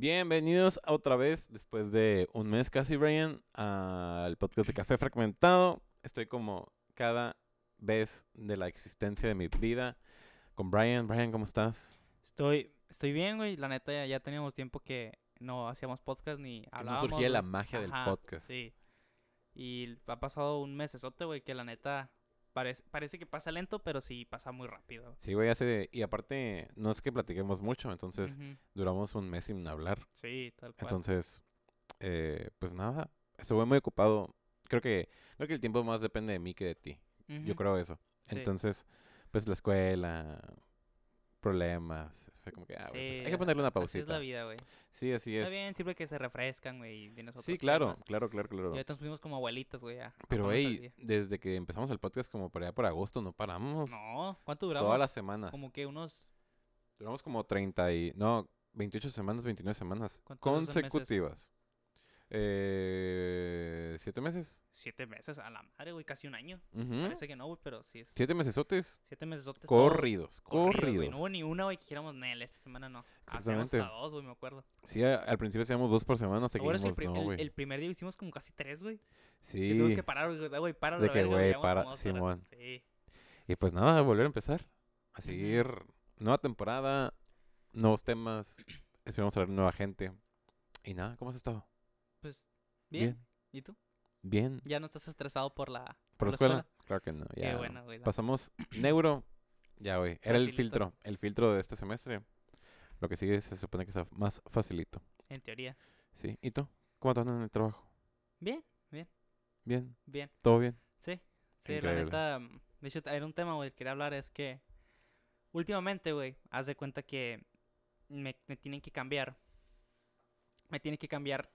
Bienvenidos otra vez, después de un mes casi, Brian, al podcast de Café Fragmentado. Estoy como cada vez de la existencia de mi vida con Brian. Brian, ¿cómo estás? Estoy, estoy bien, güey. La neta, ya, ya teníamos tiempo que no hacíamos podcast ni Que no hablábamos. surgía la magia del podcast. Sí. Y ha pasado un mesesote, güey, que la neta parece, parece que pasa lento, pero sí pasa muy rápido. Sí, güey, hace... Y aparte, no es que platiquemos mucho, entonces duramos un mes sin hablar. Sí, tal cual. Entonces, eh, pues nada, estuve muy ocupado. Creo que, creo que el tiempo más depende de mí que de ti. Yo creo eso. Sí. Entonces, pues la escuela, problemas. Fue como que, ah, güey, pues, Sí, hay que ponerle una Así es pausita. la vida, güey. Sí, así es. Está bien, siempre que se refrescan, güey, Sí, claro, temas. claro, claro, claro. Y ahorita nos pusimos como abuelitas, güey, ya. Pero, hey, desde que empezamos el podcast como por allá por agosto, no paramos. No, ¿cuánto duramos? Todas las semanas. Como que unos... Duramos como 30 y... No, 28 semanas, 29 semanas. Consecutivas. Eh, ¿Siete meses? Siete meses a la madre, güey, casi un año. Ujú. Parece que no, güey, pero sí es... Siete mesesotes Siete meses todo- corridos, corrido, corridos. güey. No hubo ni una, güey, que dijéramos, Nel, esta semana no. Hacíamos Exactamente. hasta dos, güey, me acuerdo. Sí, al principio hacíamos dos por semana, ¿Te acuerdas seguimos, el, prim- no, güey. el primer día hicimos como casi tres, güey. Que Sí, tuvimos que parar, güey, para De que, güey, para-. Simón. Sí. y pues nada, volver a empezar. A seguir nueva temporada, nuevos temas. Esperamos traer nueva gente. Y nada, ¿cómo has estado? Pues, bien. ¿Y tú? Bien. ¿Ya no estás estresado por la, ¿Por la escuela? Claro que no. Qué Ya. bueno, güey. Pasamos neuro. Ya, güey. Era el filtro. El filtro de este semestre. Lo que sigue se supone que está más facilito. En teoría. Sí. ¿Y tú? ¿Cómo te andas en el trabajo? Bien, bien, Bien. bien. ¿Todo bien? Sí, sí, Increíble. la neta. mm, De hecho, era un tema, güey, que quería hablar. Es que últimamente, güey, haz de cuenta que me, me tienen que cambiar. Me tienen que cambiar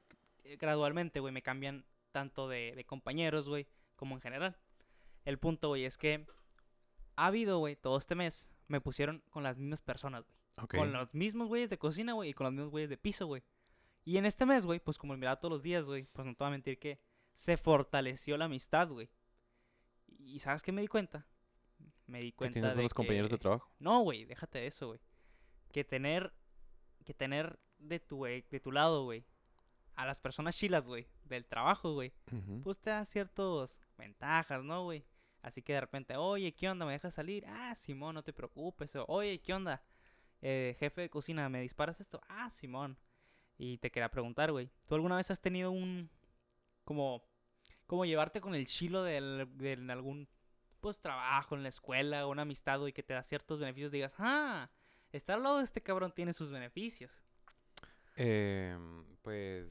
gradualmente, güey. Me cambian tanto de, de compañeros, güey, como en general. El punto, güey, es que ha habido, güey, todo este mes, me pusieron con las mismas personas, güey. Con los mismos güeyes de cocina, güey, y con los mismos güeyes de piso, güey. Y en este mes, güey, pues como miraba todos los días, güey, pues no te voy a mentir que se fortaleció la amistad, güey. Y ¿sabes qué me di cuenta? Me di ¿Que cuenta tienes de buenos compañeros de que- trabajo? No, güey, déjate de eso, güey. Que tener que tener de tu eh, de tu lado, güey, a las personas chilas, güey, del trabajo, güey, pues te da ciertas ventajas, ¿no, güey? Así que de repente, oye, ¿qué onda? ¿Me dejas salir? Ah, Simón, no te preocupes. O, oye, ¿qué onda? Eh, jefe de cocina, ¿me disparas esto? Ah, Simón. Y te quería preguntar, güey, ¿tú alguna vez has tenido un, como, como llevarte con el chilo del, del algún, pues, trabajo en la escuela o una amistad, güey, que te da ciertos beneficios? Digas, ah, estar al lado de este cabrón tiene sus beneficios. Em, pues,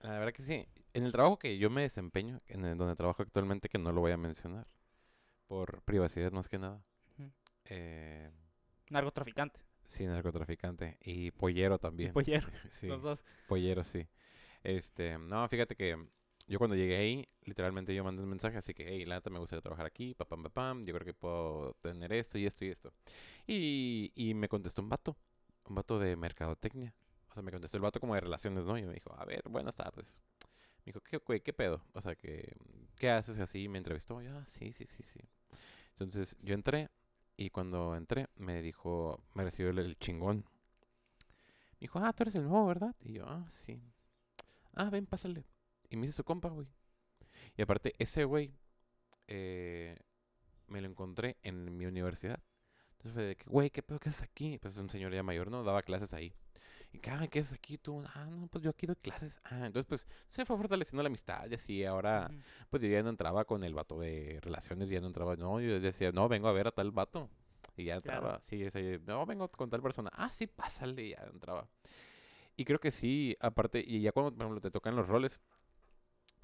la verdad que sí. En el trabajo que yo me desempeño, en el donde trabajo actualmente, que no lo voy a mencionar, por privacidad más que nada. Eh, Narcotraficante. sí, narcotraficante. Y pollero también. pollero, Sí, los dos. pollero, sí. Este, no, fíjate que yo cuando llegué ahí, literalmente yo mandé un mensaje, así que, hey, la neta me gustaría trabajar aquí, papam, papam, yo creo que puedo tener esto y esto y esto. Y, y me contestó un vato, un vato de mercadotecnia. O sea, me contestó el vato como de relaciones, ¿no? Y me dijo, a ver, buenas tardes. Me dijo, ¿qué, güey, qué pedo? O sea, que, ¿qué haces así? Me entrevistó. Ya, sí, sí, sí, sí. Entonces, yo entré y cuando entré me dijo, me recibió el, el chingón. Me dijo, ah, tú eres el nuevo, ¿verdad? Y yo, ah, sí. Ah, ven, pásale. Y me hice su compa, güey. Y aparte, ese güey eh, me lo encontré en mi universidad. Entonces fue de que, güey, ¿qué pedo que haces aquí? Pues es un señor ya mayor, ¿no? Daba clases ahí. Y que, ah, ¿qué haces aquí tú? Ah, no, pues yo aquí doy clases. Ah, entonces pues se fue fortaleciendo la amistad y así. Ahora, pues yo ya no entraba con el vato de relaciones, ya no entraba. No, yo decía, no, vengo a ver a tal vato. Y ya Claro. entraba. Sí, ese, no, vengo con tal persona. Ah, sí, pásale, y ya entraba. Y creo que sí, aparte, y ya cuando, por ejemplo, te tocan los roles,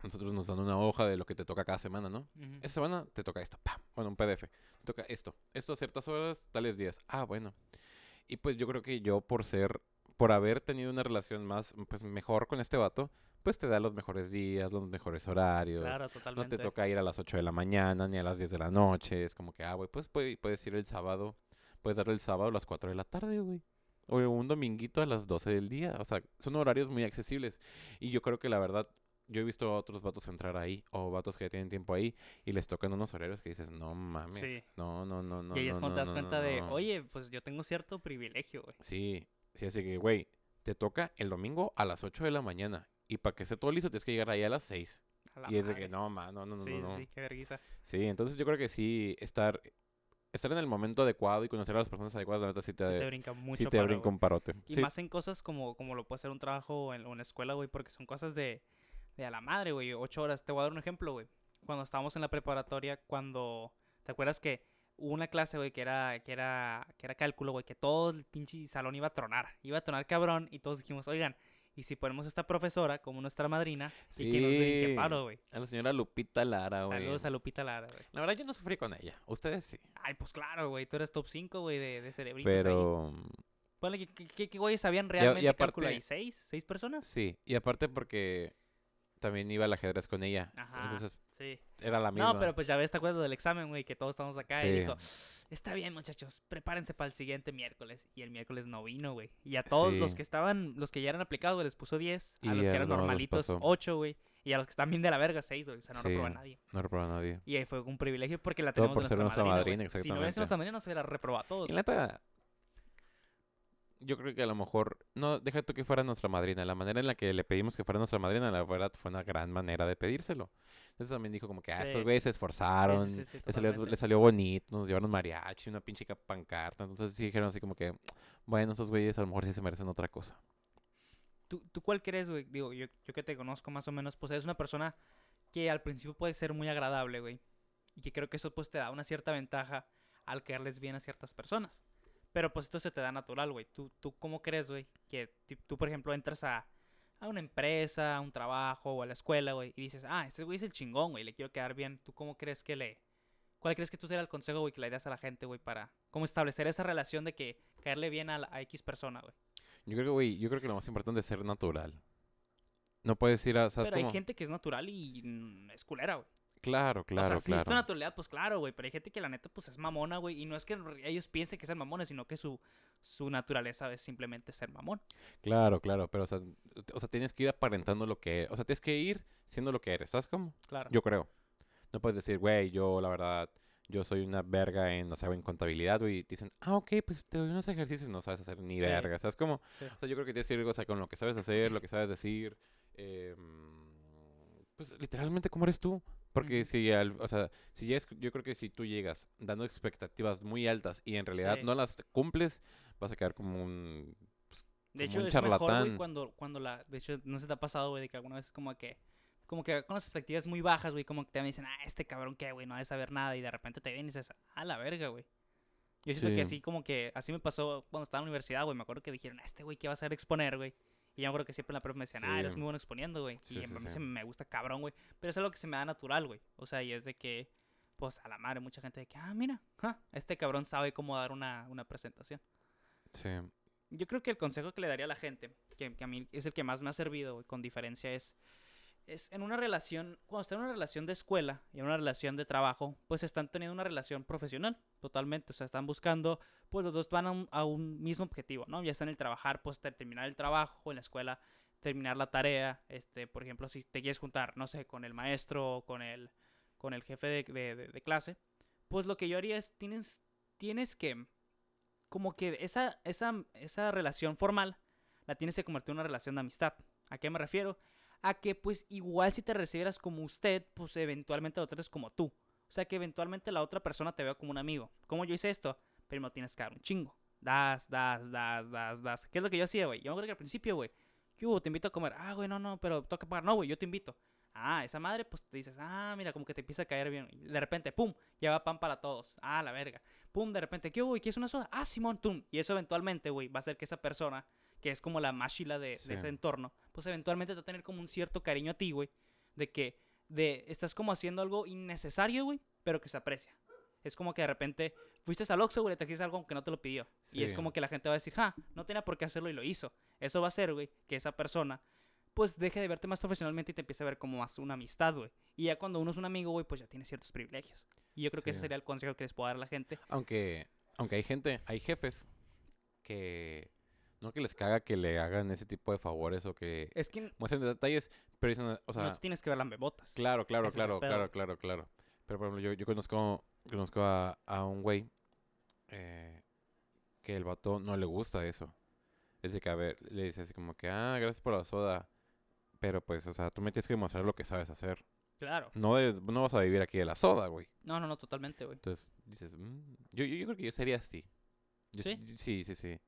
nosotros nos dan una hoja de lo que te toca cada semana, ¿no? Ujú. Esta semana te toca esto, ¡pam! Bueno, un PDF. Te toca esto. Esto a ciertas horas, tales días. Ah, bueno. Y pues yo creo que yo por ser, por haber tenido una relación más, pues mejor con este vato, pues te da los mejores días, los mejores horarios. Claro, No totalmente. te toca ir a las 8 de la mañana ni a las 10 de la noche. Es como que, ah, güey, pues puede- puedes ir el sábado. Puedes darle el sábado a las 4 de la tarde, güey. O un dominguito a las 12 del día. O sea, son horarios muy accesibles. Y yo creo que la verdad, yo he visto a otros vatos entrar ahí. O vatos que ya tienen tiempo ahí. Y les tocan unos horarios que dices, no mames. Sí. No, no, no, no. y ahí es no, cuando no, te das no, cuenta no, de, no". oye, pues yo tengo cierto privilegio, güey. Sí, sí, así que, güey, te toca el domingo a las 8 de la mañana. Y para que esté todo listo, tienes que llegar ahí a las 6. A la Y es de que no, ma, no, no, no, Sí, no. sí, no. sí, qué vergüenza. Sí, entonces yo creo que sí, estar, estar en el momento adecuado y conocer a las personas adecuadas, la neta sí te, Sí te brinca mucho. sí te paro, brinca güey. un parote. Y Sí, más en cosas como, como lo puede ser un trabajo en, la escuela, güey, porque son cosas de, de a la madre, güey. Ocho horas. Te voy a dar un ejemplo, güey. Cuando estábamos en la preparatoria, cuando... ¿Te acuerdas que hubo una clase, güey, que era, que era, que era cálculo, güey, que todo el pinche salón iba a tronar. Iba a tronar cabrón y todos dijimos, oigan, ¿y si ponemos a esta profesora como nuestra madrina y que nos Sí. paro, güey? a la señora Lupita Lara, güey. Saludos a Lupita Lara, güey. La verdad yo no sufrí con ella, ustedes sí. Ay, pues claro, güey, tú eres top 5, güey, de, de cerebritos ahí. Pero Ponle que, que, que- que güeyes sabían realmente cálculo aparte- ahí. ¿Seis? ¿Seis personas? sí, y aparte porque también iba al ajedrez con ella. Ajá. Entonces Sí. era la misma. No, pero pues ya ves, te acuerdas del examen, güey, que todos estamos acá y dijo, está bien, muchachos, prepárense para el siguiente miércoles. Y el miércoles no vino, güey. Y a todos los que estaban, los que ya eran aplicados, güey, les puso 10. A los que eran normalitos, pasó. 8, güey. Y a los que están bien de la verga, 6, güey. O sea, no Sí. reprobó a nadie. No reprobó a nadie. Y ahí fue un privilegio porque la Todo tenemos por de ser nuestra madrina, madrina. Si no exactamente. nuestra madrina, nos hubiera reprobado a todos. Y la neta, yo creo que a lo mejor, no, deja tú que fuera nuestra madrina, la manera en la que le pedimos que fuera nuestra madrina, la verdad fue una gran manera de pedírselo. Entonces también dijo como que, ah, Sí. estos güeyes se esforzaron, Sí, le, salió, totalmente. le salió bonito, nos llevaron mariachi, una pinche ca- pancarta, entonces sí dijeron así como que, bueno, estos güeyes a lo mejor sí se merecen otra cosa. ¿Tú, ¿Tú cuál crees, güey? Digo, yo, yo que te conozco más o menos, pues eres una persona que al principio puede ser muy agradable, güey. Y que creo que eso pues te da una cierta ventaja al caerles bien a ciertas personas. Pero pues esto se te da natural, güey. ¿Tú, ¿Tú cómo crees, güey? Que tú, por ejemplo, entras a, a una empresa, a un trabajo o a la escuela, güey, y dices, ah, este güey es el chingón, güey, le quiero quedar bien. ¿Tú cómo crees que le... ¿Cuál crees que tú sería el consejo, güey, que le darías a la gente, güey, para cómo establecer esa relación de que caerle bien a, la- a X persona, güey? Yo creo que, güey, yo creo que lo más importante es ser natural. No puedes ir a, ¿sabes Pero hay gente que es natural y mm, es culera, güey. Claro, claro, o sea, si es tu claro. naturalidad, pues claro, güey. Pero hay gente que la neta, pues es mamona, güey. Y no es que ellos piensen que sean mamones, sino que su, su naturaleza es simplemente ser mamón. Claro, claro, pero o sea, o sea, tienes que ir aparentando lo que, o sea, tienes que ir siendo lo que eres, ¿sabes cómo? Claro. Yo creo. No puedes decir, güey, yo la verdad, yo soy una verga en, no sé, en contabilidad, güey, y te dicen, ah, ok, pues te doy unos ejercicios y no sabes hacer ni Sí. verga, ¿sabes cómo? Sí. O sea, yo creo que tienes que ir, o sea, con lo que sabes hacer, lo que sabes decir, eh, pues literalmente como eres tú. Porque si, al- o sea, si ya es, yo creo que si tú llegas dando expectativas muy altas y en realidad Sí. no las cumples, vas a quedar como un... De como hecho, un es mejor, güey, cuando, cuando la... De hecho, no se te ha pasado, güey, de que alguna vez como que... Como que con las expectativas muy bajas, güey, como que te dicen, ah, este cabrón qué, güey, no ha de saber nada. Y de repente te ven y dices, ah, la verga, güey. Yo siento que Sí. así como que... Así me pasó cuando estaba en la universidad, güey. Me acuerdo que dijeron, ah, este güey, ¿qué va a hacer exponer, güey? Y yo me acuerdo que siempre en la prueba me decían, ah, eres muy bueno exponiendo, güey. Sí, y sí, a mí se me gusta cabrón, güey. Pero es algo que se me da natural, güey. O sea, y es de que, pues, a la madre, mucha gente de que, ah, mira, ja, este cabrón sabe cómo dar una, una presentación. Sí. Yo creo que el consejo que le daría a la gente, que, que a mí es el que más me ha servido, güey, con diferencia, es, es en una relación, cuando están en una relación de escuela y en una relación de trabajo, pues están teniendo una relación profesional, totalmente. O sea, están buscando, pues los dos van a un, mismo objetivo, ¿no? Ya está en el trabajar, pues ter- terminar el trabajo, en la escuela, terminar la tarea. Este, por ejemplo, si te quieres juntar, no sé, con el maestro o con el, con el jefe de clase, pues lo que yo haría es, tienes, tienes que como que esa, esa, esa relación formal la tienes que convertir en una relación de amistad. ¿A qué me refiero? A que pues igual si te recibieras como usted, pues eventualmente lo trates como tú. O sea que eventualmente la otra persona te vea como un amigo. ¿Cómo yo hice esto? Primero tienes que dar un chingo. Das, das, das, das, das. ¿Qué es lo que yo hacía, güey? Yo me acuerdo que al principio, güey. ¿Qué hubo? Te invito a comer. Ah, güey, no, no, pero toca pagar. No, güey, yo te invito. Ah, esa madre, pues te dices, ah, mira, como que te empieza a caer bien. Y de repente, pum, lleva pan para todos. Ah, la verga. Pum, de repente, ¿qué, güey? ¿Quieres una soda? Ah, Simón, tum. Y eso eventualmente, güey, va a hacer que esa persona, que es como la machila de, de ese entorno, pues eventualmente te va a tener como un cierto cariño a ti, güey. De que, de, estás como haciendo algo innecesario, güey, pero que se aprecia. Es como que de repente fuiste al Oxxo, güey, le trajiste algo aunque no te lo pidió. Y es como que la gente va a decir, ja, no tenía por qué hacerlo y lo hizo. Eso va a hacer, güey, que esa persona, pues deje de verte más profesionalmente y te empiece a ver como más una amistad, güey. Y ya cuando uno es un amigo, güey, pues ya tiene ciertos privilegios. Y yo creo que ese sería el consejo que les puedo dar a la gente. Aunque, aunque hay gente, hay jefes que no que les caga que le hagan ese tipo de favores o que Es que muestren detalles, pero dicen, o sea, no te tienes que ver lambebotas. claro, claro, ese es claro, pedo. claro, claro, claro. Pero por ejemplo, yo, yo conozco, conozco a, a un güey eh, que el vato no le gusta eso. le dice que, a ver, le dice así como que, ah, gracias por la soda. Pero pues, o sea, tú me tienes que demostrar lo que sabes hacer. Claro. No, de- no vas a vivir aquí de la soda, güey. No, no, no, totalmente, güey. Entonces dices, "Mm". yo, yo, yo creo que yo sería así. Yo ¿Sí? Sí, sí, sí.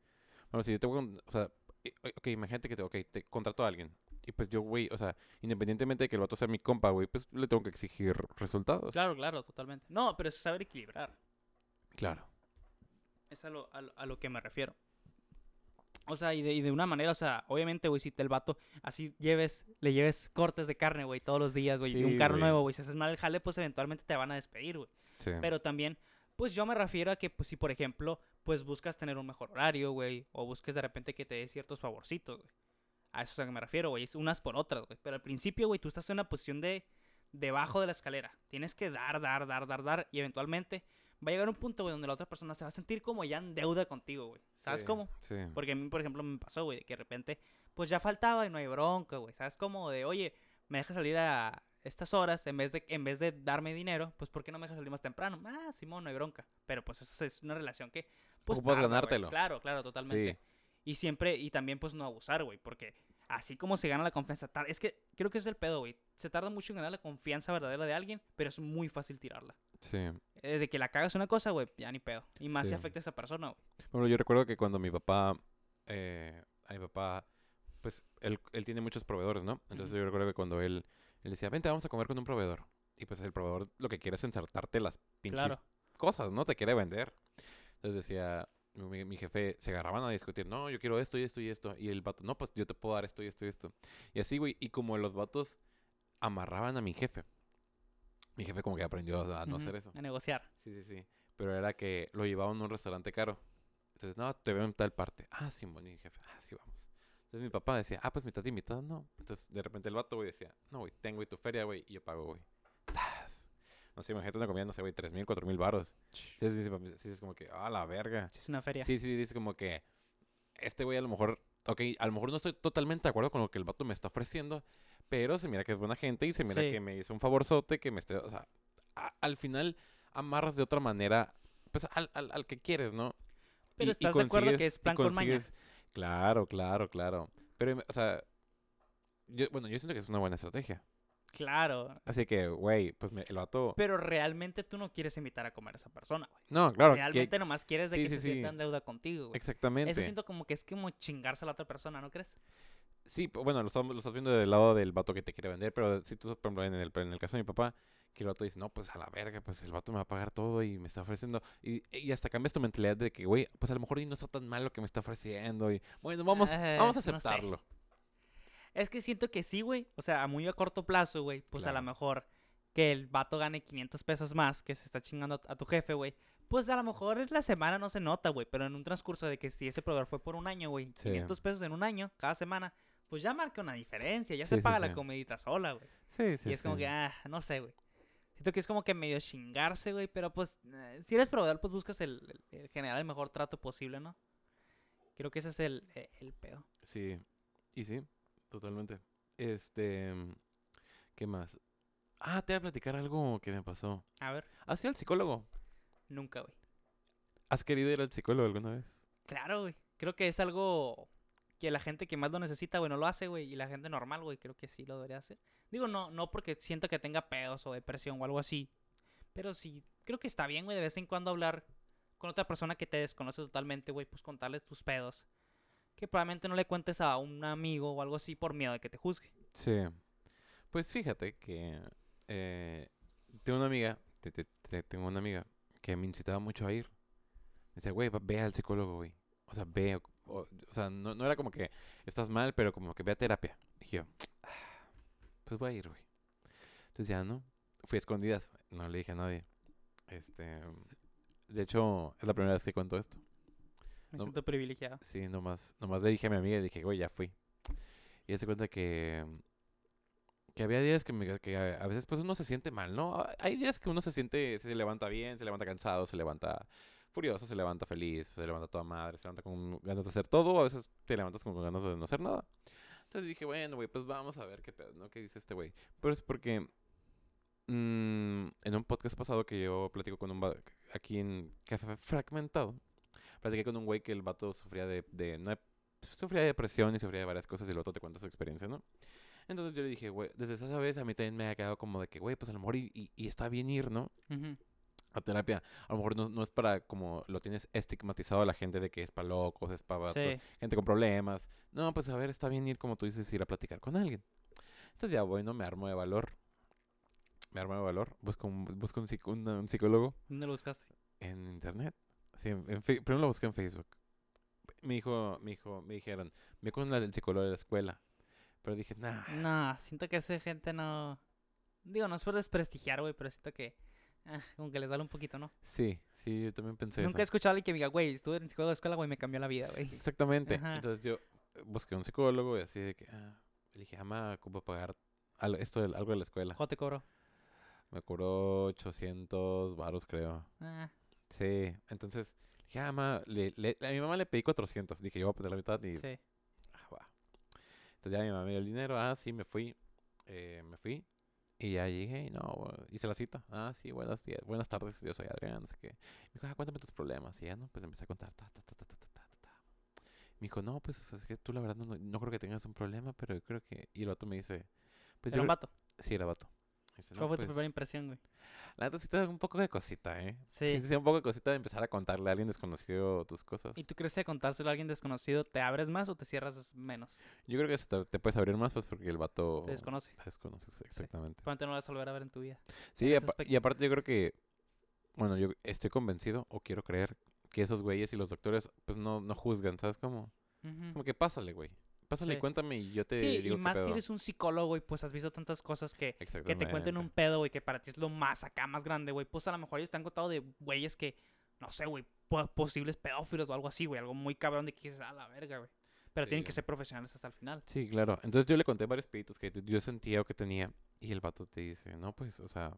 Bueno, si yo te voy o sea, eh, ok, imagínate que te, ok, te contrato a alguien. Y pues yo, güey, o sea, independientemente de que el vato sea mi compa, güey, pues le tengo que exigir resultados. Claro, claro, totalmente. No, pero es saber equilibrar. Claro. Es a lo, a lo, a lo que me refiero. O sea, y de, y de una manera, o sea, obviamente, güey, si te el vato así lleves, le lleves cortes de carne, güey, todos los días, güey, y un carro nuevo, güey, si haces mal el jale, pues eventualmente te van a despedir, güey. Sí. Pero también, pues yo me refiero a que, pues si por ejemplo, pues buscas tener un mejor horario, güey, o busques de repente que te dé ciertos favorcitos, güey. A eso es a que me refiero, güey, es unas por otras, güey. Pero al principio, güey, tú estás en una posición de debajo de la escalera. Tienes que dar, dar, dar, dar, dar, y eventualmente va a llegar un punto, güey, donde la otra persona se va a sentir como ya en deuda contigo, güey. ¿Sabes Sí, cómo? Sí. Porque a mí, por ejemplo, me pasó, güey, que de repente, pues ya faltaba y no hay bronca, güey. ¿Sabes cómo? De, oye, me dejas salir a estas horas en vez de en vez de darme dinero, pues ¿por qué no me dejas salir más temprano? Ah, Simón, no hay bronca. Pero pues eso es una relación que pues Ocupas güey. ganártelo. Claro, claro, totalmente. Sí. Y siempre y también pues no abusar, güey, porque así como se gana la confianza, es que creo que es el pedo, güey. Se tarda mucho en ganar la confianza verdadera de alguien, pero es muy fácil tirarla. Sí. Eh, de que la cagas una cosa, güey, ya ni pedo. Y más si Sí. afecta a esa persona, güey. Bueno, yo recuerdo que cuando mi papá, eh, a mi papá, pues él, él tiene muchos proveedores, ¿no? Entonces yo recuerdo que cuando él, él decía, vente, vamos a comer con un proveedor. Y pues el proveedor lo que quiere es ensartarte las pinches Claro. cosas, ¿no? Te quiere vender. Entonces decía, mi, mi jefe, se agarraban a discutir, no, yo quiero esto y esto y esto. Y el vato, no, pues yo te puedo dar esto y esto y esto. Y así, güey, y como los vatos amarraban a mi jefe, mi jefe como que aprendió a no hacer eso. A negociar. Sí, sí, sí. Pero era que lo llevaban a un restaurante caro. Entonces, no, te veo en tal parte. Ah, sí, bueno, y jefe, ah, sí, vamos. Entonces mi papá decía, ah, pues mitad y mitad, no. Entonces de repente el vato, güey, decía, no, güey, tengo, tu feria, güey, y yo pago, güey. Tas. No sé, imagínate una comida, no sé, güey, tres mil, cuatro mil baros. Entonces dice, papi, sí, es como que, ah, la verga. Sí, es una feria. Sí, sí, dice como que, este güey a lo mejor, ok, a lo mejor no estoy totalmente de acuerdo con lo que el vato me está ofreciendo, pero se mira que es buena gente y se mira Sí. que me hizo un favorzote, que me esté, o sea, a- al final amarras de otra manera, pues al, al, al que quieres, ¿no? Pero Y- y estás de acuerdo que es plan con maña. Claro, claro, claro. Pero, o sea, yo, bueno, yo siento que es una buena estrategia. Claro. Así que, güey, pues me, el vato... Pero realmente tú no quieres invitar a comer a esa persona, güey. No, claro, que- realmente nomás quieres de sí, que sí, se sí. sienta en deuda contigo, güey. exactamente. Eso siento como que es como chingarse a la otra persona, ¿no crees? Sí, bueno, lo, estamos- lo estás viendo del lado del vato que te quiere vender, pero si tú, por ejemplo, en el, en el caso de mi papá, que el vato dice, no, pues a la verga, pues el vato me va a pagar todo y me está ofreciendo. Y, y hasta cambias tu mentalidad de que, güey, pues a lo mejor no está tan mal lo que me está ofreciendo. Y bueno, vamos, vamos a no sé. aceptarlo. Es que siento que sí, güey. O sea, a muy a corto plazo, güey. Pues a lo mejor que el vato gane 500 pesos más que se está chingando a, tu jefe, güey. Pues a lo mejor en la semana no se nota, güey. Pero en un transcurso de que si ese proveedor fue por un año, güey. Sí. 500 pesos en un año, cada semana. Pues ya marca una diferencia. Ya Sí, se paga sí. la comidita sola, güey. Sí, sí, y es como que, ah, no sé, güey. Siento que es como que medio chingarse, güey. Pero pues, eh, si eres proveedor, pues buscas el, el- el generar el mejor trato posible, ¿no? Creo que ese es el, el, el pedo. Sí, y sí, totalmente. Este, ¿qué más? Ah, te voy a platicar algo que me pasó. A ver, ¿Has ido al psicólogo? nunca, güey. ¿Has querido ir al psicólogo alguna vez? Claro, güey. Creo que es algo que la gente que más lo necesita, güey, no lo hace, güey. Y la gente normal, güey, creo que sí lo debería hacer. Digo, no, no porque siento que tenga pedos o depresión o algo así. Pero sí, creo que está bien, güey, de vez en cuando hablar con otra persona que te desconoce totalmente, güey, pues contarles tus pedos. Que probablemente no le cuentes a un amigo o algo así por miedo de que te juzgue. Sí. Pues fíjate que eh, tengo una amiga, te- te- te- tengo una amiga que me incitaba mucho a ir. Me decía, güey, ve al psicólogo, güey. O sea, ve. O, o- sea, no, no era como que estás mal, pero como que ve a terapia. Y yo, "Ah, pues voy a ir, güey. Entonces ya, ¿no? Fui a escondidas, no le dije a nadie. Este. De hecho, es la primera vez que cuento esto. Me No- siento privilegiado. Sí, nomás, nomás le dije a mi amiga y le dije, güey, ya fui. Y se cuenta que, que había días que, me- que a veces pues uno se siente mal, ¿no? Hay días que uno se siente, se levanta bien, se levanta cansado, se levanta furioso, se levanta feliz, se levanta toda madre, se levanta con ganas de hacer todo, a veces te levantas con ganas de no hacer nada. Entonces dije, bueno, güey, pues vamos a ver qué pedo, ¿no? ¿Qué dice este güey? Pero es porque mm, en un podcast pasado que yo platico con un... aquí en Café Fragmentado, platiqué con un güey que el vato sufría de, de no, sufría de depresión y sufría de varias cosas y el otro te cuenta su experiencia, ¿no? Entonces yo le dije, güey, desde esa vez a mí también me ha quedado como de que, güey, pues a lo mejor y, y- y está bien ir, ¿no? Ujú. A terapia. A lo mejor no, no es para como lo tienes estigmatizado a la gente de que es para locos, es para Sí. gente con problemas. No, pues a ver, está bien ir, como tú dices, ir a platicar con alguien. Entonces ya, bueno, me armo de valor. Me armo de valor. Busco un, busco un, psico- un- un psicólogo ¿Dónde lo buscaste? en internet. Sí, en, en primero lo busqué en Facebook. Me dijo, me dijo, me dijeron, ve con la del psicólogo de la escuela. Pero dije, nah. No, siento que esa gente no. Digo, no es por desprestigiar, güey, pero siento que. Ah, como que les vale un poquito, ¿no? Sí, sí, yo también pensé Nunca he eso. escuchado a alguien que me diga, güey, estuve en psicólogo de escuela, güey, me cambió la vida, güey. Exactamente. Ajá. Entonces yo busqué un psicólogo y así de que, ah, le dije, ama, ¿cómo pagar al- esto de, algo de la escuela? ¿Cuánto te cobro? Me cobró 800 varos, creo. Ah, Sí, entonces, dije, ah, ma, le, le- a mi mamá le pedí 400. Dije, yo voy a poner la mitad y sí. ah, va. Entonces ya mi mamá me dio el dinero, ah, sí, me fui, eh, me fui. Y ya llegué y no, hice la cita. Ah, sí, buenas, buenas tardes, yo soy Adrián, no sé. Me dijo, ah, cuéntame tus problemas. Y ya, ¿no? Pues empecé a contar. Ta, ta, ta, me dijo, no, pues es que tú la verdad no, no, creo que tengas un problema, pero yo creo que... Y el vato me dice... Pues, ¿Era un vato? Sí, era vato. Dice, ¿Cuál "No, fue tu pues, primera impresión, güey? La neta sí te da un poco de cosita, ¿eh? Sí. Sí, sí, un poco de cosita de empezar a contarle a alguien desconocido tus cosas. ¿Y tú crees que contárselo a alguien desconocido te abres más o te cierras menos? Yo creo que te, te puedes abrir más, pues, porque el vato... Te desconoce. te desconoce, exactamente. Probablemente no lo vas a volver a ver en tu vida. Sí, y, aspecto. aparte yo creo que... Bueno, yo estoy convencido, o quiero creer, que esos güeyes y los doctores, pues, no, no juzgan, ¿sabes cómo? Ujú. Como que pásale, güey. Pásale Sí. cuéntame y yo te Sí, digo y qué más si eres un psicólogo y pues has visto tantas cosas que, que te cuenten un pedo, güey, que para ti es lo más acá, más grande, güey. Pues a lo mejor ellos te han contado de güeyes que, no sé, güey, po- posibles pedófilos o algo así, güey. Algo muy cabrón de que dices, a la verga, güey. Pero tienen que ser profesionales hasta el final. Sí, claro. Entonces yo le conté varios peditos que yo sentía o que tenía. Y el vato te dice, no, pues, o sea.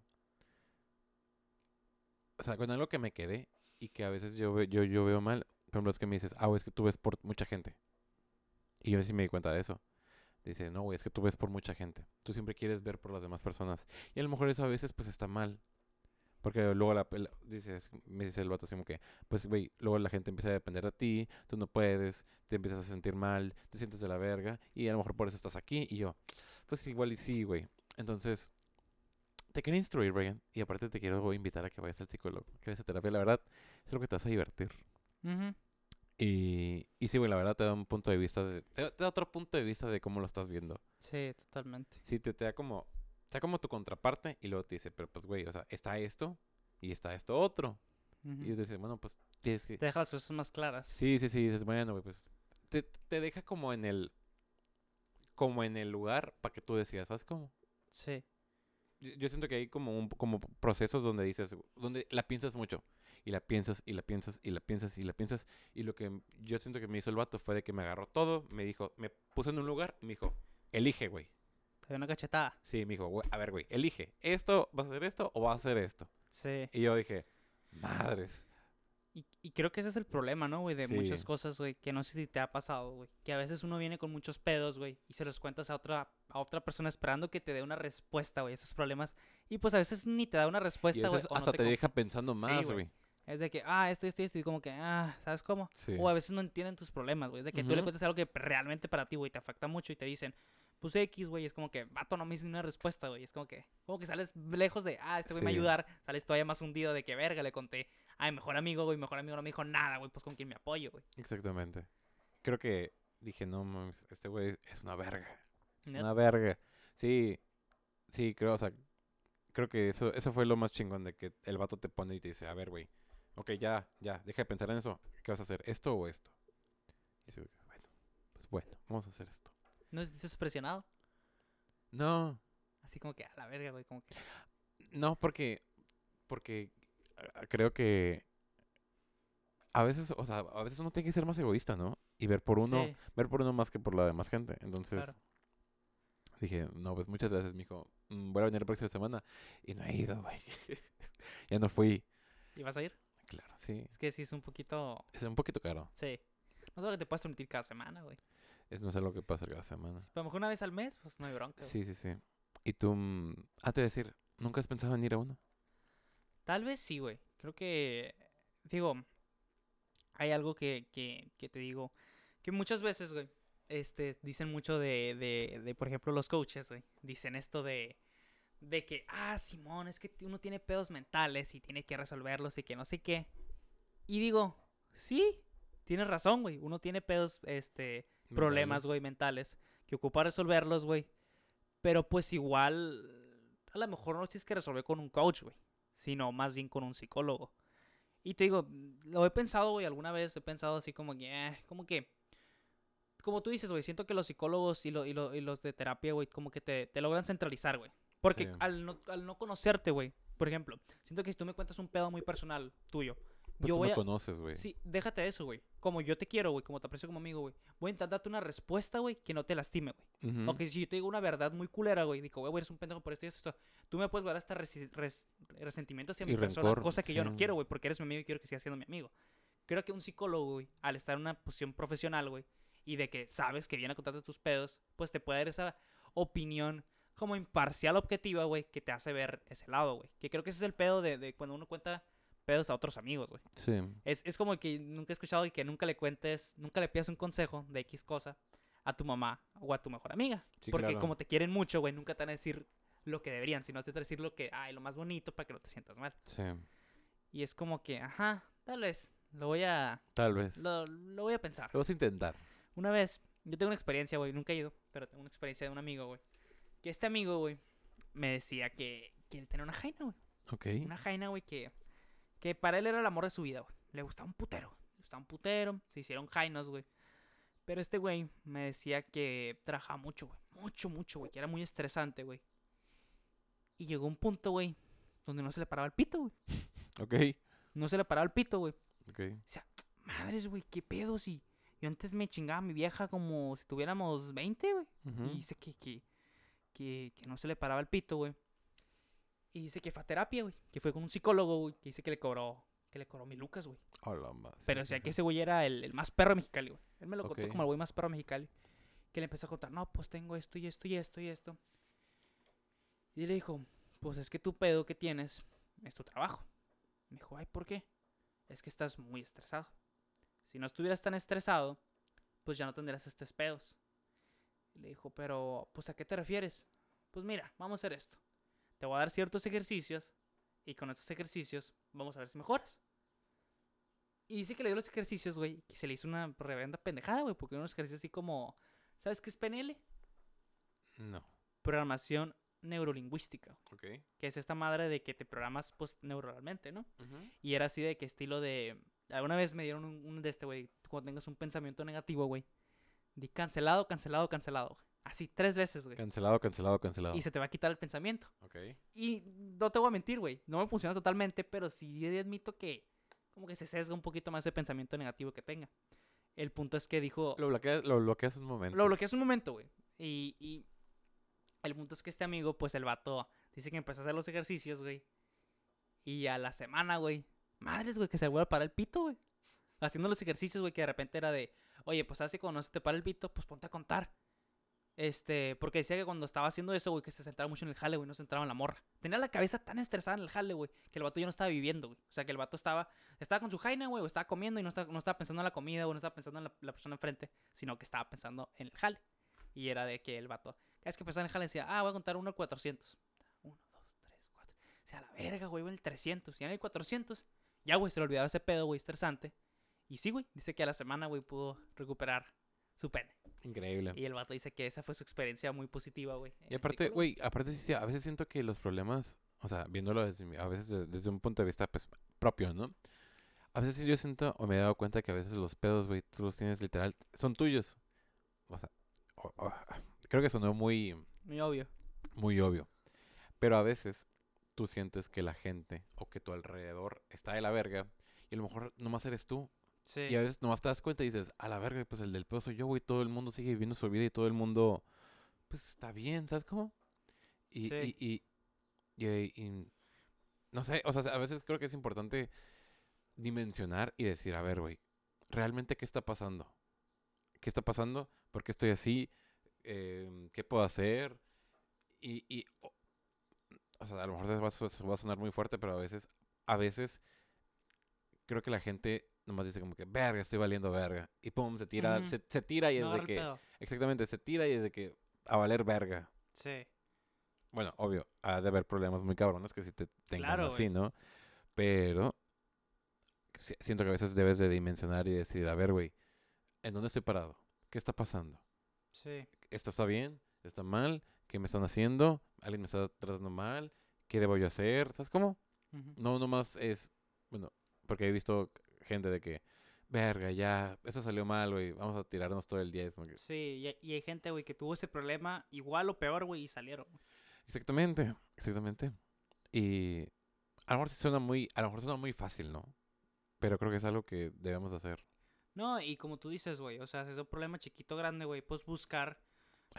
O sea, con algo que me quedé y que a veces yo, yo, yo veo mal. Por ejemplo, es que me dices, ah, es que tú ves por mucha gente. Y yo sí me di cuenta de eso. Dice, no, güey, es que tú ves por mucha gente. Tú siempre quieres ver por las demás personas. Y a lo mejor eso a veces, pues, está mal. Porque luego la, dices, me dice el vato así como que, pues, güey, luego la gente empieza a depender de ti, tú no puedes, te empiezas a sentir mal, te sientes de la verga, y a lo mejor por eso estás aquí. Y yo, pues igual y sí, güey. Entonces, te quiero instruir, Brian, y aparte te quiero invitar a que vayas al psicólogo, que vayas a terapia. La verdad, es lo que te vas a divertir. Ujú. Y, y sí, güey, la verdad te da un punto de vista, de, te, da- te da otro punto de vista de cómo lo estás viendo. Sí, totalmente. Sí, te, te da como, te da como tu contraparte, y luego te dice, pero pues, güey, o sea, está esto, y está esto otro. Ujú. Y dices, bueno, pues, tienes que... Te deja las cosas más claras. Sí, sí, sí, dices, bueno, güey, pues te, te deja como en el como en el lugar para que tú decidas, ¿sabes cómo? Sí. Yo, yo siento que hay como un como procesos donde dices, donde la piensas mucho y la piensas y la piensas y la piensas y la piensas y lo que yo siento que me hizo el vato fue de que me agarró todo, me dijo, me puso en un lugar y me dijo, "Elige, güey." Te dio una cachetada. Sí, me dijo, "Güey, a ver, güey, elige, esto vas a hacer esto o vas a hacer esto." Sí. Y yo dije, "Madres." Y, y creo que ese es el problema, ¿no, güey? De muchas cosas, güey, que no sé si te ha pasado, güey. Que a veces uno viene con muchos pedos, güey, y se los cuentas a otra, a otra persona esperando que te dé una respuesta, güey, a esos problemas. Y pues a veces ni te da una respuesta, güey. no hasta te, deja pensando más, güey. güey. Es de que, ah, esto, esto, esto, y como que, ah, ¿sabes cómo? Sí. O a veces no entienden tus problemas, güey. Es de que tú le cuentas algo que realmente para ti, güey, te afecta mucho y te dicen, pues X, güey, es como que, vato, no me dices una respuesta, güey. Es como que, como que sales lejos de, ah, este güey me va a Sí. ayudar, sales todavía más hundido de que, verga, le conté a mi mejor amigo, güey, mejor amigo no me dijo nada, güey, pues con quién me apoyo, güey. Exactamente. Creo que dije, no mames, este güey es una verga. Es una verga. Sí, sí, creo, o sea, creo que eso, eso fue lo más chingón de que el vato te pone y te dice, a ver, güey, ok, ya, ya, deja de pensar en eso. ¿Qué vas a hacer? ¿Esto o esto? Y dice, bueno, pues bueno, vamos a hacer esto. ¿No estás presionado? No, Así como que, a la verga, güey, como que, no, porque, porque ah, creo que a veces, o sea, a veces uno tiene que ser más egoísta, ¿no? Y ver por uno, Sí, ver por uno más que por la demás gente. Entonces, claro. Dije, no, pues muchas gracias, mijo. Mm, Voy a venir la próxima semana. Y no he ido, güey. ya no fui. ¿Y vas a ir? Claro, sí. Es que sí es un poquito, Es un poquito caro. sí. No sé lo que te puedes permitir cada semana, güey. Es no sé lo que pasa cada semana. A lo mejor una vez al mes, pues no hay bronca. güey. Sí, sí, sí. Y tú, mm, ah, te voy a decir, ¿nunca has pensado en ir a uno? Tal vez sí, güey. Creo que, digo, hay algo que, que, que te digo, Que muchas veces, güey, este, dicen mucho de, de, de, por ejemplo, los coaches, güey. Dicen esto de, de que, ah, Simón, es que uno tiene pedos mentales y tiene que resolverlos y que no sé qué. Y digo, sí, tienes razón, güey. Uno tiene pedos, este, problemas, güey, mentales, que ocupa resolverlos, güey. Pero pues igual, a lo mejor no tienes que resolver con un coach, güey, sino más bien con un psicólogo. Y te digo, lo he pensado, güey, alguna vez he pensado así como que, eh, como que, como tú dices, güey, siento que los psicólogos y, y, los de terapia, güey, como que te, te logran centralizar, güey. Porque al, no, al no conocerte, güey, por ejemplo, siento que si tú me cuentas un pedo muy personal tuyo, pues yo tú voy me a... conoces, güey. Sí, déjate eso, güey. Como yo te quiero, güey, como te aprecio como amigo, güey. Voy a intentar darte una respuesta, güey, que no te lastime, güey. Aunque si yo te digo una verdad muy culera, güey, digo, güey, eres un pendejo por esto y esto, tú me puedes dar hasta res- resentimiento hacia mi Y persona, rencor, cosa que yo no quiero, güey, porque eres mi amigo y quiero que sigas siendo mi amigo. Creo que un psicólogo, güey, al estar en una posición profesional, güey, y de que sabes que viene a contarte tus pedos, pues te puede dar esa opinión como imparcial, objetiva, güey, que te hace ver ese lado, güey. Que creo que ese es el pedo de, de cuando uno cuenta pedos a otros amigos, güey. Sí. Es, es como que nunca he escuchado y que nunca le cuentes, nunca le pidas un consejo de X cosa a tu mamá o a tu mejor amiga. Sí, Porque claro. como te quieren mucho, güey, nunca te van a decir lo que deberían, sino te van a decir lo que, ay, lo más bonito para que no te sientas mal. Sí. Y es como que, ajá, tal vez, lo voy a, Tal vez. lo, lo voy a pensar. Lo vas a intentar. Una vez, yo tengo una experiencia, güey, nunca he ido, pero tengo una experiencia de un amigo, güey. Que este amigo, güey, me decía que, que él tenía una jaina, güey. Ok. Una jaina, güey, que, que para él era el amor de su vida, güey. Le gustaba un putero. Le gustaba un putero. Se hicieron jainos, güey. Pero este güey me decía que trabajaba mucho, güey. Mucho, mucho, güey. Que era muy estresante, güey. Y llegó un punto, güey, donde no se le paraba el pito, güey. Ok. No se le paraba el pito, güey. Ok. Madres, güey, qué pedo si... Yo antes me chingaba a mi vieja como si tuviéramos 20, güey. Y dice que, que, que, que no se le paraba el pito, güey. Y dice que fue a terapia, güey. Que fue con un psicólogo, güey. Que dice que le cobró, que le cobró mil lucas, güey. Hola, más. Pero o sea que ese güey era el, el más perro de Mexicali, güey. Él me lo contó como el güey más perro de Mexicali. Que le empezó a contar, no, pues tengo esto y esto y esto y esto. Y le dijo, pues es que tu pedo que tienes es tu trabajo. Me dijo, ay, ¿por qué? Es que estás muy estresado. Si no estuvieras tan estresado, pues ya no tendrías estos pedos. Le dijo, pero, pues ¿a qué te refieres? Pues mira, vamos a hacer esto. Te voy a dar ciertos ejercicios y con estos ejercicios vamos a ver si mejoras. Y dice que le dio los ejercicios, güey, que se le hizo una reverenda pendejada, güey, porque unos ejercicios así como, ¿sabes qué es PNL? No. Programación neurolingüística, Ok. que es esta madre de que te programas pues neuralmente, ¿no? Ujú. Y era así de que estilo de, alguna vez me dieron un, un de este, güey, cuando tengas un pensamiento negativo, güey, di cancelado, cancelado, cancelado. Así tres veces, güey. Cancelado, cancelado, cancelado. Y se te va a quitar el pensamiento. Ok. Y no te voy a mentir, güey. No me funciona totalmente, pero sí admito que como que se sesga un poquito más ese pensamiento negativo que tenga. El punto es que dijo... Lo bloqueas, lo bloqueas un momento. Lo bloqueas un momento, güey. Y, y el punto es que este amigo, pues el vato, dice que empezó a hacer los ejercicios, güey. Y a la semana, güey. Madres, güey, que se vuelve a parar el pito, güey. Haciendo los ejercicios, güey, que de repente era de, oye, pues que cuando se te para el pito, pues ponte a contar. Este, porque decía que cuando estaba haciendo eso, güey, que se centraba mucho en el jale, güey, no se centraba en la morra. Tenía la cabeza tan estresada en el jale, güey, que el vato ya no estaba viviendo, güey. O sea, que el vato estaba, estaba con su jaina, güey, o estaba comiendo y no estaba, no estaba pensando en la comida, o no estaba pensando en la, la persona enfrente, sino que estaba pensando en el jale. Y era de que el vato, cada vez que pensaba en el jale, decía, ah, voy a contar uno al 400. Uno, dos, tres, cuatro. O sea, la verga, güey, en el 300. Y en el 400, ya, güey, se le olvidaba ese pedo, güey, estresante. Y sí, güey, dice que a la semana, güey, pudo recuperar su pene. Increíble. Y el vato dice que esa fue su experiencia muy positiva, güey. Y aparte, güey, aparte sí, sí, a veces siento que los problemas, o sea, viéndolo desde, a veces de- desde un punto de vista, pues, propio, ¿no? A veces yo siento, o me he dado cuenta que a veces los pedos, güey, tú los tienes literal, son tuyos. O sea, creo que sonó muy, Muy obvio. muy obvio. Pero a veces tú sientes que la gente o que tu alrededor está de la verga y a lo mejor nomás eres tú. Sí. Y a veces nomás te das cuenta y dices, a la verga, pues el del pedo soy yo, güey. Todo el mundo sigue viviendo su vida y todo el mundo, pues está bien, ¿sabes cómo? Y, Sí. y, y, y- y- no sé, o sea, a veces creo que es importante dimensionar y decir, a ver, güey, ¿realmente qué está pasando? ¿Qué está pasando? ¿Por qué estoy así? Em, ¿Qué puedo hacer? Y, y o, o sea, a lo mejor se va, a so- se va a sonar muy fuerte, pero a veces, a veces creo que la gente nomás dice como que, verga, estoy valiendo verga. Y pum, se tira, se, se tira y es No de que, pedo. exactamente, se tira y es de que, a valer verga. Sí. Bueno, obvio, ha de haber problemas muy cabrones que si te tengan Claro, así. ¿no? Pero si- siento que a veces debes de dimensionar y decir, a ver, güey, ¿en dónde estoy parado? ¿Qué está pasando? Sí. ¿Esto está bien? ¿Está mal? ¿Qué me están haciendo? ¿Alguien me está tratando mal? ¿Qué debo yo hacer? ¿Sabes cómo? Ujú. No, nomás es, bueno, porque he visto gente de que, verga, ya, eso salió mal, güey, vamos a tirarnos todo el día. Es como que, Sí, y, y hay gente, güey, que tuvo ese problema igual o peor, güey, y salieron. Exactamente, exactamente. Y a lo mejor suena muy, a lo mejor suena muy fácil, ¿no? Pero creo que es algo que debemos hacer. No, y como tú dices, güey, o sea, si es un problema chiquito, grande, güey, pues buscar.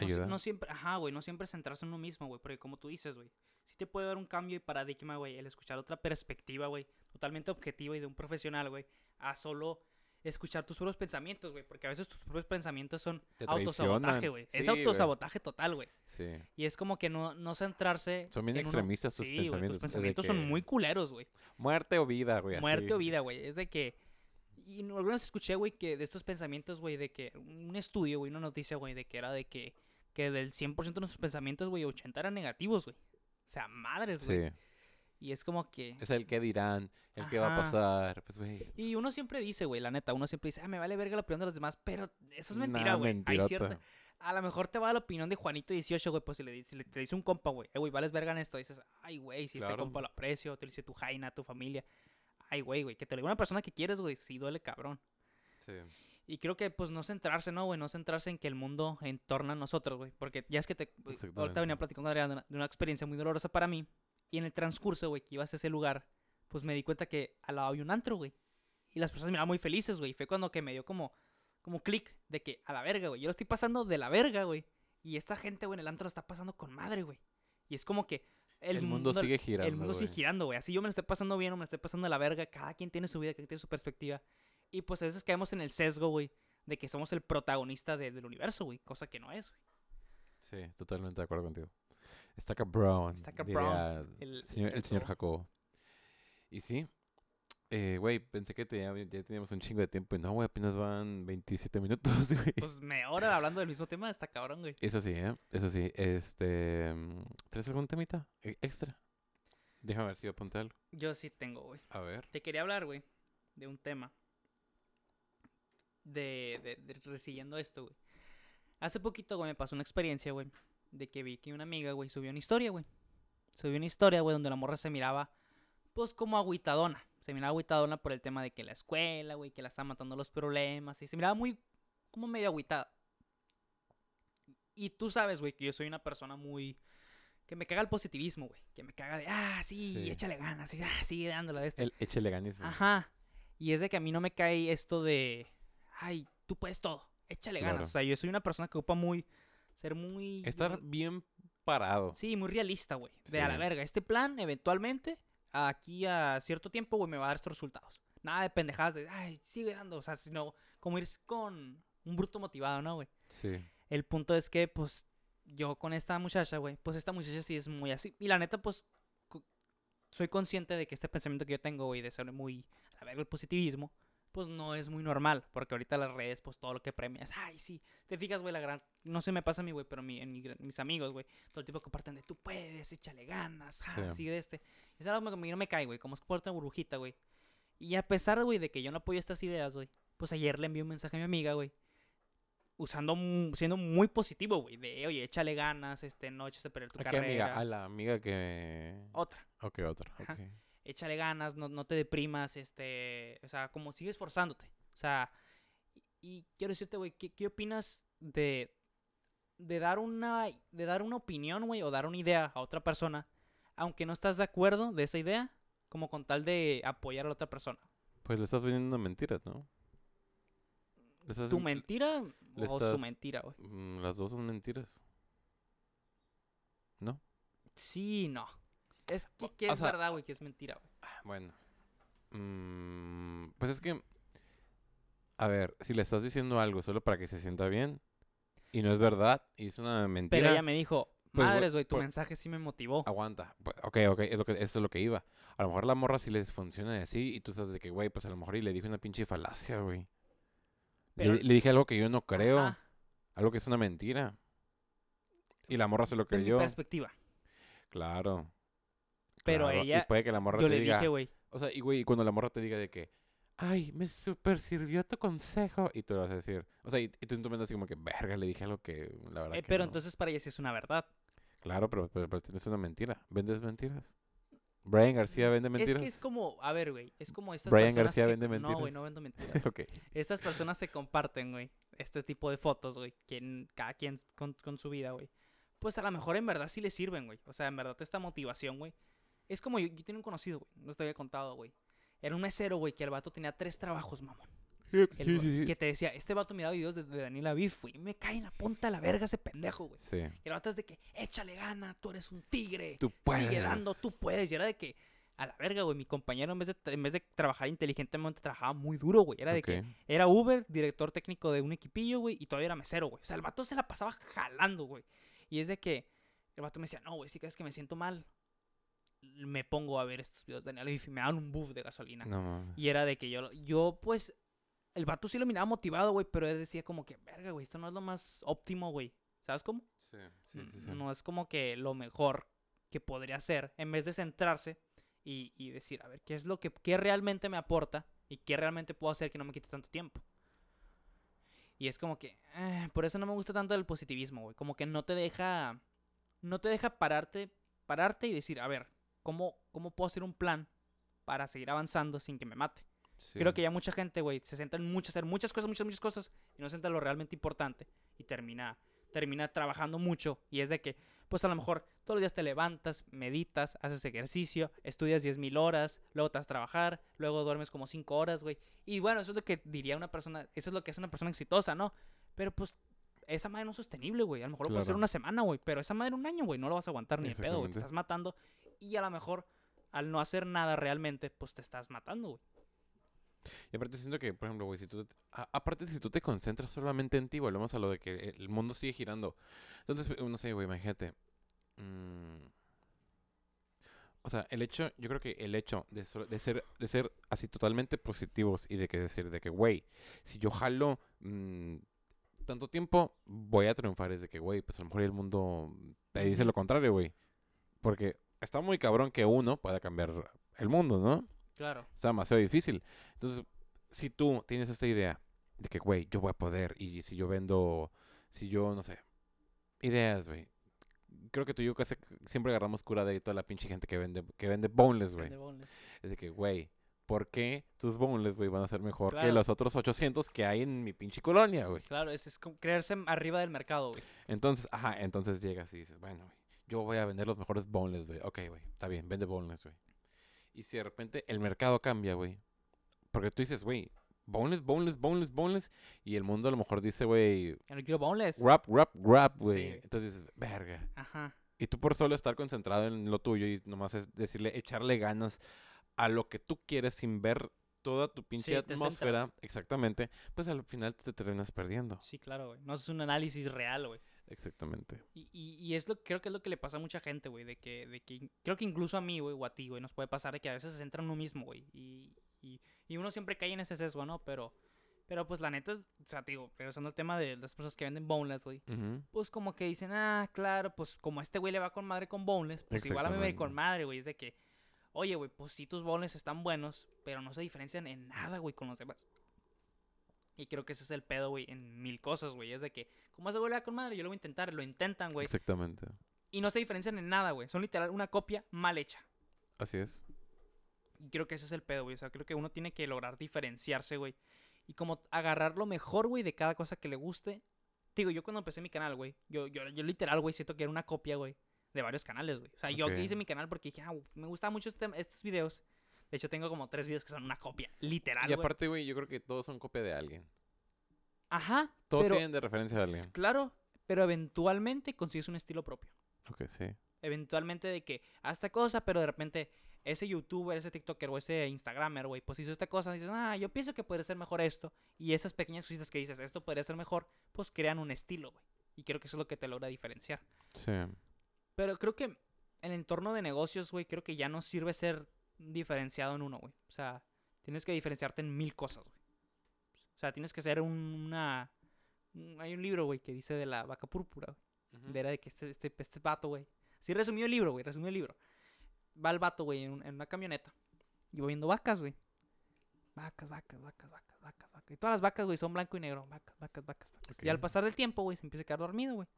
No, si- Ayuda. no siempre, ajá, güey, no siempre centrarse en uno mismo, güey, porque como tú dices, güey, sí te puede dar un cambio de paradigma, güey, el escuchar otra perspectiva, güey, totalmente objetiva y de un profesional, güey, a solo escuchar tus propios pensamientos, güey, porque a veces tus propios pensamientos son autosabotaje, güey. Es Sí, autosabotaje total, güey. Sí. Y es como que no, no centrarse. Son bien en uno- extremistas tus Sí, güey, pensamientos. tus pensamientos son que muy culeros, güey. Muerte o vida, güey. Muerte así. o vida, güey. Es de que. Y alguna vez escuché, güey, que de estos pensamientos, güey, de que. Un estudio, güey, una noticia, güey, de que era de que. Que del 100% de nuestros pensamientos, güey, 80 eran negativos, güey. O sea, madres, güey. Sí. Y es como que. Es el que dirán, el que va a pasar. Pues, güey. Y uno siempre dice, güey, la neta, uno siempre dice, ah, me vale verga la opinión de los demás, pero eso es mentira, Nah, güey. Hay mentirota. cierta. A lo mejor te va la opinión de Juanito 18, güey, pues si le, si le- te dice un compa, güey, eh, güey, vales verga en esto, dices, ay, güey, si este Claro. compa lo aprecio, te lo dice tu jaina, tu familia. Ay, güey, güey, que te lo diga una persona que quieres, güey, sí duele cabrón. Sí. Y creo que, pues, no centrarse, ¿no, güey? No centrarse en que el mundo en torno a nosotros, güey. Porque ya es que te... Ahorita venía platicando de una, de una experiencia muy dolorosa para mí. Y en el transcurso, güey, que ibas a ese lugar, pues me di cuenta que al lado había un antro, güey. Y las personas me miraban muy felices, güey. Fue cuando que me dio como, como clic de que a la verga, güey. Yo lo estoy pasando de la verga, güey. Y esta gente, güey, en el antro lo está pasando con madre, güey. Y es como que el, El, mundo, sigue girando. el mundo sigue girando, güey. Así yo me lo estoy pasando bien o me lo estoy pasando de la verga. Cada quien tiene su vida, cada quien tiene su perspectiva. Y pues a veces caemos en el sesgo, güey, de que somos el protagonista de- del universo, güey. Cosa que no es, güey. Sí, totalmente de acuerdo contigo. Está cabrón. Está cabrón, el- señor, el señor Jacobo. Y sí. Eh, güey, pensé que ya, teníamos un chingo de tiempo. Y no, güey, apenas van 27 minutos, güey. Pues me ahora hablando del mismo tema, está cabrón, güey. Eso sí, ¿eh? Eso sí. Este... ¿Traes algún temita e- extra? Déjame ver si yo apunté algo. Yo sí tengo, güey. A ver. Te quería hablar, güey, de un tema. De, de, de resiguiendo esto, güey. Hace poquito, güey, me pasó una experiencia, güey, de que vi que una amiga, güey, subió una historia, güey. Subió una historia, güey, donde la morra se miraba, pues, como agüitadona. Se miraba agüitadona por el tema de que la escuela, güey, que la están matando los problemas. Y se miraba muy, como medio agüitada. Y tú sabes, güey, que yo soy una persona muy... Que me caga el positivismo, güey. Que me caga de, ah, sí, Sí. échale ganas. Y, ah, sigue dándola de esto. El échele ganis, güey. Ajá. Y es de que a mí no me cae esto de, ay, tú puedes todo, échale ganas. O sea, yo soy una persona que ocupa muy, ser muy... Estar bien parado. Sí, muy realista, güey. De a la Sí. verga. Este plan, eventualmente, aquí a cierto tiempo, güey, me va a dar estos resultados. Nada de pendejadas de, ay, sigue dando. O sea, sino como ir con un bruto motivado, ¿no, güey? Sí. El punto es que, pues, yo con esta muchacha, güey, pues esta muchacha sí es muy así. Y la neta, pues, soy consciente de que este pensamiento que yo tengo, güey, de ser muy, a la verga, el positivismo, pues no es muy normal. Porque ahorita las redes, pues todo lo que premia es, ay, sí. Te fijas, güey, la gran. No se me pasa a mí, güey, pero mi- en mi mis amigos, güey, todo el tiempo comparten de tú puedes, échale ganas, ah, Sí. sigue de este. Es algo que a mí no me cae, güey, como es una burbujita, güey. Y a pesar, güey, de que yo no apoyo estas ideas, güey, pues ayer le envié un mensaje a mi amiga, güey usando, siendo muy positivo, güey. De, oye, échale ganas, este, no eches a perder tu ¿A qué amiga? A la amiga que... Otra, Ok, otra. Ajá. ok. Échale ganas, no, no te deprimas, este, o sea, como sigue esforzándote. O sea, y, y quiero decirte, güey, ¿qué, qué opinas de, de dar una, de dar una opinión, güey, o dar una idea a otra persona, aunque no estás de acuerdo de esa idea, como con tal de apoyar a la otra persona? Pues le estás vendiendo mentiras, ¿no? ¿Tu en- mentira o su mentira, güey? Mm, Las dos son mentiras. ¿No? Sí, no. Es que, que o es sea- verdad, güey, que es mentira, güey. Bueno. Mm, pues es que... A ver, si le estás diciendo algo solo para que se sienta bien y no es verdad y es una mentira... Pero ella me dijo, Pues, güey, Madres, güey, tu pues- mensaje sí me motivó. Aguanta. Pues, Ok, ok, es lo que, eso es lo que iba. A lo mejor la morra sí les funciona así y tú sabes de que, güey, pues a lo mejor y le dije una pinche falacia, güey. Pero- Le, le dije algo que yo no creo, Ajá, algo que es una mentira. Y la morra se lo mi creyó. perspectiva. Claro. Pero claro, ella- Y puede que la morra Yo te le diga. dije, güey, O sea, y güey, cuando la morra te diga de que. Ay, me super sirvió tu consejo. Y tú le vas a decir. O sea, y, y tú en tu mente así como que, verga, le dije algo que la verdad. eh, que pero no". entonces para ella sí es una verdad. Claro, pero, pero, pero tienes una mentira. ¿Vendes mentiras? Brian García vende mentiras. Es que es como, a ver, güey, es como estas Brian personas García que- vende No, güey, mentiras. no vendo mentiras. ok. Estas personas se comparten, güey, este tipo de fotos, güey, quien, cada quien con, con su vida, güey. Pues a lo mejor en verdad sí le sirven, güey. O sea, en verdad esta motivación, güey. Es como yo, yo tenía un conocido, güey, no te había contado, güey. Era un mesero, güey, que el vato tenía tres trabajos, mamón. El. Que te decía, este vato miraba videos de, de Daniel Aviv, güey. y Me cae en la punta de la verga ese pendejo, güey. Sí. Y el vato es de que, échale gana, tú eres un tigre. Tú puedes. Sigue dando, tú puedes. Y era de que, a la verga, güey, mi compañero en vez de, en vez de trabajar inteligentemente, trabajaba muy duro, güey. Era de que era Uber, director técnico de un equipillo, güey, y todavía era mesero, güey. O sea, el vato se la pasaba jalando, güey. Y es de que el vato me decía, no, güey, si crees que me siento mal, me pongo a ver estos videos de Daniel y me dan un buff de gasolina. No mames. Y era de que yo, yo pues, el vato sí lo miraba motivado, güey, pero él decía como que, verga, güey, esto no es lo más óptimo, güey. ¿Sabes cómo? Sí, sí, sí. sí. No es como que lo mejor que podría hacer, en vez de centrarse y, y decir, a ver, ¿qué es lo que qué realmente me aporta y qué realmente puedo hacer que no me quite tanto tiempo? Y es como que, eh, por eso no me gusta tanto el positivismo, güey. Como que no te deja, no te deja pararte, pararte y decir, a ver, ¿cómo, cómo puedo hacer un plan para seguir avanzando sin que me mate? Creo que ya mucha gente, güey, se centra en muchas, hacer muchas cosas, muchas, muchas cosas y no se centra en lo realmente importante y termina, termina trabajando mucho y es de que, pues a lo mejor todos los días te levantas, meditas, haces ejercicio, estudias 10.000 horas, luego te vas a trabajar, luego duermes como 5 horas, güey. Y bueno, eso es lo que diría una persona, eso es lo que es una persona exitosa, ¿no? Pero pues esa madre no es sostenible, güey. A lo mejor lo puedes hacer Claro. una semana, güey, pero esa madre un año, güey, no lo vas a aguantar ni de pedo, güey. Te estás matando y a lo mejor al no hacer nada realmente, pues te estás matando, güey. Y aparte siento que, por ejemplo, güey, si tú... te- a- aparte, si tú te concentras solamente en ti, volvemos a lo de que el mundo sigue girando. Entonces, eh, no sé, güey, imagínate. mm, o sea, el hecho, yo creo que el hecho de, so- de ser de ser así totalmente positivos y de que decir de que, güey, si yo jalo mm, tanto tiempo, voy a triunfar. Es de que, güey, pues a lo mejor el mundo te dice lo contrario, güey. Porque está muy cabrón que uno pueda cambiar el mundo, ¿no? Claro. Está demasiado difícil. Entonces, si tú tienes esta idea de que, güey, yo voy a poder, y si yo vendo, si yo, no sé, ideas, güey. Creo que tú y yo casi siempre agarramos cura de toda la pinche gente que vende, que vende boneless, güey. Es de que, güey, ¿por qué tus boneless, güey, van a ser mejor que los otros 800 que hay en mi pinche colonia, güey? Claro, es, es creerse arriba del mercado, güey. Entonces, ajá, entonces llegas y dices, bueno, güey, yo voy a vender los mejores boneless, güey. Ok, güey, está bien, vende boneless, güey. Y si de repente el mercado cambia, güey. Porque tú dices, güey, boneless, boneless, boneless, boneless. Y el mundo a lo mejor dice, güey, no quiero boneless. grab, grab, grab, güey. Sí. Entonces dices, verga. Ajá. Y tú por solo estar concentrado en lo tuyo y nomás es decirle, echarle ganas a lo que tú quieres sin ver toda tu pinche Sí, atmósfera, exactamente, pues al final te terminas perdiendo. Sí, claro, güey. No es un análisis real, güey. Exactamente. Y, y, y es lo creo que es lo que le pasa a mucha gente, güey. De que, de que creo que incluso a mí, güey, o a ti, güey, nos puede pasar de que a veces se centra en uno mismo, güey. Y, y, y uno siempre cae en ese sesgo, ¿no? Pero, pero pues la neta, es- o sea, te digo, regresando al tema de las personas que venden boneless, güey. Pues como que dicen, ah, claro, pues como a este güey le va con madre con boneless, pues igual a mí me va con madre, güey. Es de que, oye, güey, pues sí tus boneless están buenos, pero no se diferencian en nada, güey, con los demás. Y creo que ese es el pedo, güey, en mil cosas, güey. Es de que, güey le va con madre, yo lo voy a intentar, lo intentan, güey. Exactamente. Y no se diferencian en nada, güey. Son literal una copia mal hecha. Así es. Y creo que ese es el pedo, güey. O sea, creo que uno tiene que lograr diferenciarse, güey. Y como agarrar lo mejor, güey, de cada cosa que le guste. Digo, yo cuando empecé mi canal, güey, yo, yo, yo literal, güey, siento que era una copia, güey, de varios canales, güey. O sea, yo Ok. que hice mi canal porque dije, ah, me gustaban mucho este- estos videos. De hecho, tengo como tres videos que son una copia, literal, Y aparte, güey, yo creo que todos son copia de alguien. Ajá, Todos pero, tienen de referencia de alguien. claro, pero eventualmente consigues un estilo propio. Ok, sí. eventualmente de que haz esta cosa, pero de repente ese youtuber, ese tiktoker o ese instagramer, güey, pues hizo esta cosa, y dices, ah, yo pienso que podría ser mejor esto. Y esas pequeñas cositas que dices, esto podría ser mejor, pues crean un estilo, güey. Y creo que eso es lo que te logra diferenciar. Sí. Pero creo que el entorno de negocios, güey, creo que ya no sirve ser diferenciado en uno, güey. O sea, tienes que diferenciarte en mil cosas, güey. O sea, tienes que ser un- una... un- Hay un libro, güey, que dice de la vaca púrpura, güey. Ujú. De era de que este, este, este vato, güey. Sí resumió el libro, güey, resumió el libro. Va el vato, güey, en, en una camioneta. Y va viendo vacas, güey. Vacas, vacas, vacas, vacas, vacas, vacas. Y todas las vacas, güey, son blanco y negro. Vacas, vacas, vacas, vacas. Y al pasar del tiempo, güey, se empieza a quedar dormido, güey.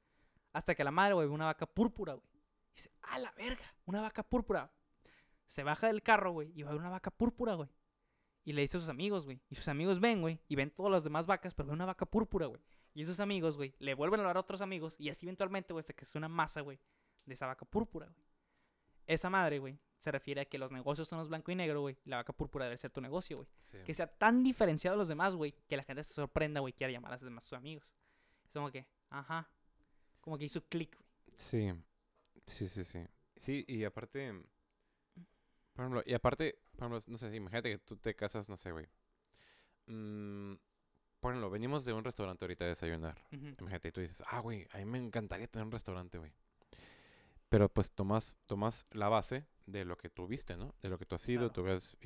Hasta que la madre, güey, ve una vaca púrpura, güey. Dice, ¡ah, la verga! Una vaca púrpura. Se baja del carro, güey, y va a ver una vaca púrpura, güey. Y le dice a sus amigos, güey. Y sus amigos ven, güey, y ven todas las demás vacas, pero ven una vaca púrpura, güey. Y esos amigos, güey, le vuelven a hablar a otros amigos. Y así eventualmente, güey, hasta que es una masa, güey, de esa vaca púrpura, güey. Esa madre, güey, se refiere a que los negocios son los blanco y negro, güey. Y la vaca púrpura debe ser tu negocio, güey. Sí. Que sea tan diferenciado de los demás, güey, que la gente se sorprenda, güey, quiera llamar a los demás sus amigos. Es como que, ajá. Como que hizo clic, güey. Sí, sí, sí, sí. Sí, y aparte, por ejemplo, y aparte, por ejemplo, no sé, si imagínate que tú te casas, no sé, güey. Mm, por ejemplo, venimos de un restaurante ahorita a desayunar. Imagínate, y tú dices, ah, güey, a mí me encantaría tener un restaurante, güey. Pero pues tomas, tomas la base de lo que tú viste, ¿no? De lo que tú has ido, Claro. tú has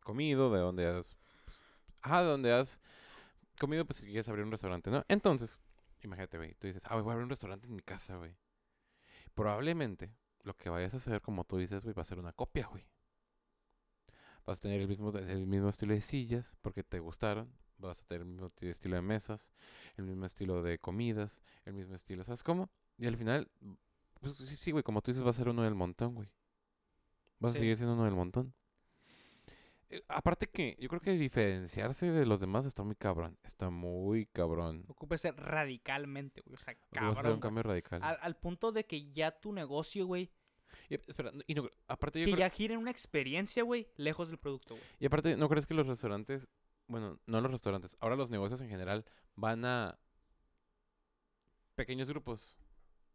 comido, de dónde has... pues, ah, de dónde has comido, pues si quieres abrir un restaurante, ¿no? Entonces, imagínate, güey, tú dices, ah, güey, voy a abrir un restaurante en mi casa, güey. Probablemente lo que vayas a hacer, como tú dices, güey, va a ser una copia, güey. Vas a tener el mismo, el mismo estilo de sillas porque te gustaron. Vas a tener el mismo ti- estilo de mesas, el mismo estilo de comidas, el mismo estilo, ¿sabes cómo? Y al final, pues sí, sí, güey, como tú dices, va a ser uno del montón, güey. Vas Sí. a seguir siendo uno del montón. Eh, aparte que yo creo que diferenciarse de los demás está muy cabrón. Está muy cabrón. Ocupa ser radicalmente, güey. O sea, Porque vas a hacer cabrón. un cambio radical. Al, al punto de que ya tu negocio, güey, Y, espera, y no- aparte yo que creo- ya una experiencia, güey, lejos del producto, güey. Y aparte, ¿no crees que los restaurantes, bueno, no los restaurantes, ahora los negocios en general van a pequeños grupos?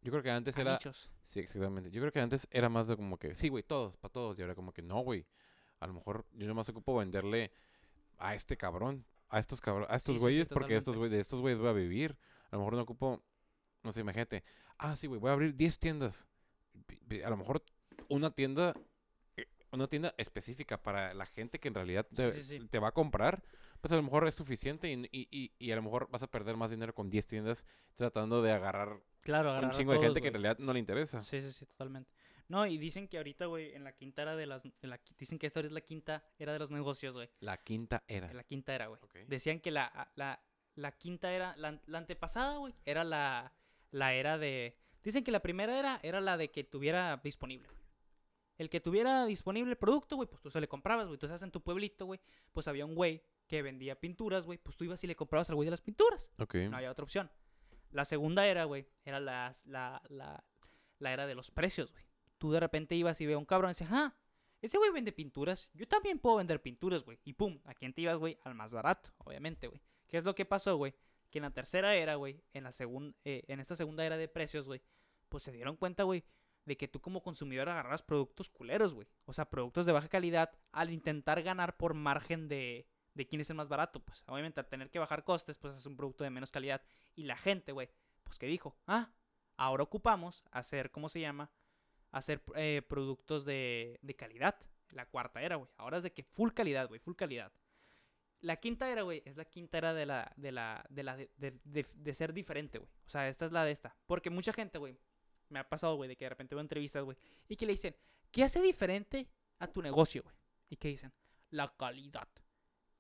Yo creo que antes A era... nichos. Sí, exactamente. Yo creo que antes era más de como que, sí, güey, todos, para todos. Y ahora como que, no, güey. A lo mejor yo nomás ocupo venderle a este cabrón, a estos cabrones, a estos sí, sí, güeyes, porque estos güey, de estos güeyes voy a vivir. A lo mejor no ocupo, no sé, imagínate. Ah, sí, güey, voy a abrir 10 tiendas. A lo mejor una tienda, eh, una tienda específica para la gente que en realidad te, sí, sí. te va a comprar, pues a lo mejor es suficiente y, y, y, y a lo mejor vas a perder más dinero con 10 tiendas tratando de agarrar Claro, un agarrar chingo de gente que en realidad no le interesa. Sí, sí, sí, totalmente. No, y dicen que ahorita, güey, en la quinta era de las... en la dicen que esta es la quinta era de los negocios, güey. La quinta era. La quinta era, güey. Decían que la, la, la quinta era... La, la antepasada, güey, era la, la era de... Dicen que la primera era era la de que tuviera disponible. El que tuviera disponible el producto, güey, pues tú se le comprabas, güey. Tú estás en tu pueblito, güey, pues había un güey que vendía pinturas, güey. Pues tú ibas y le comprabas al güey de las pinturas. Ok. No había otra opción. La segunda era, güey, era la, la, la era de los precios, güey. Tú de repente ibas y veías a un cabrón y decías, ah, ese güey vende pinturas, yo también puedo vender pinturas, güey. Y pum, ¿a quién te ibas, güey? Al más barato, obviamente, güey. ¿Qué es lo que pasó, güey? Que en la tercera era, güey, en la segunda, en esta segunda era de precios, güey, pues se dieron cuenta, güey, de que tú como consumidor agarras productos culeros, güey. O sea, productos de baja calidad al intentar ganar por margen de, de quién es el más barato. Pues obviamente al tener que bajar costes, pues es un producto de menos calidad. Y la gente, güey, pues que dijo, ah, ahora ocupamos hacer, ¿cómo se llama? Hacer eh, productos de, de calidad. La cuarta era, güey. Ahora es de que full calidad, güey, full calidad. La quinta era, güey, es la quinta era de la, de la, de la, de, de- ser diferente, güey. O sea, esta es la de esta. Porque mucha gente, güey, me ha pasado, güey, de que de repente veo entrevistas, güey, y que le dicen, ¿qué hace diferente a tu negocio, güey? Y que dicen, la calidad.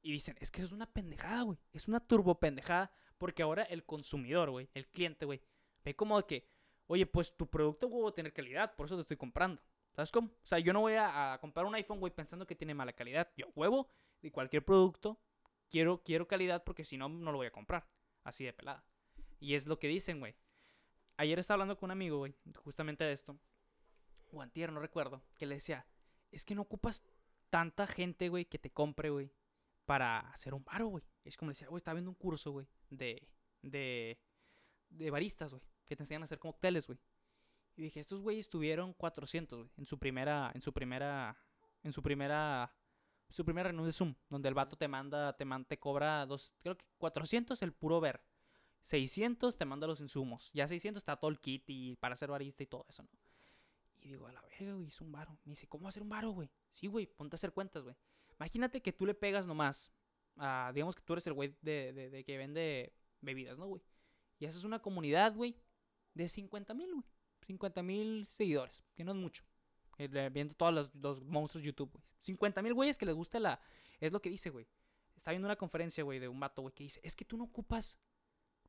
Y dicen, es que eso es una pendejada, güey. Es una turbo pendejada. Porque ahora el consumidor, güey, el cliente, güey, ve como que, oye, pues tu producto, güey, va a tener calidad, por eso te estoy comprando. ¿Sabes cómo? O sea, yo no voy a, a comprar un iPhone, güey, pensando que tiene mala calidad. Yo, huevo, de cualquier producto, quiero, quiero calidad porque si no, no lo voy a comprar. Así de pelada. Y es lo que dicen, güey. Ayer estaba hablando con un amigo, güey, justamente de esto. O antier, no recuerdo. Que le decía, es que no ocupas tanta gente, güey, que te compre, güey, para hacer un baro, güey. Es como decía, güey, estaba viendo un curso, güey, de, de, de baristas, güey, que te enseñan a hacer cócteles, güey. Y dije, estos güeyes tuvieron 400, güey, en su primera, en su primera, en su primera, su primera reunión de Zoom, donde el vato te manda, te, man- te cobra dos, creo que 400 el puro ver. 600 te manda los insumos. Ya 600 está todo el kit y para ser barista y todo eso, ¿no? Y digo, a la verga, güey, es un varo. Me dice, ¿cómo hacer un varo, güey? Sí, güey, ponte a hacer cuentas, güey. Imagínate que tú le pegas nomás. a- digamos que tú eres el güey de, de- de que vende bebidas, ¿no, güey? Y haces una comunidad, güey, de 50 mil, güey. 50 mil seguidores, que no es mucho. Eh, Viendo todos los, los monstruos YouTube, güey. 50 mil güeyes que les gusta la... Es lo que dice, güey. Está viendo una conferencia, güey, de un vato, güey, que dice, es que tú no ocupas...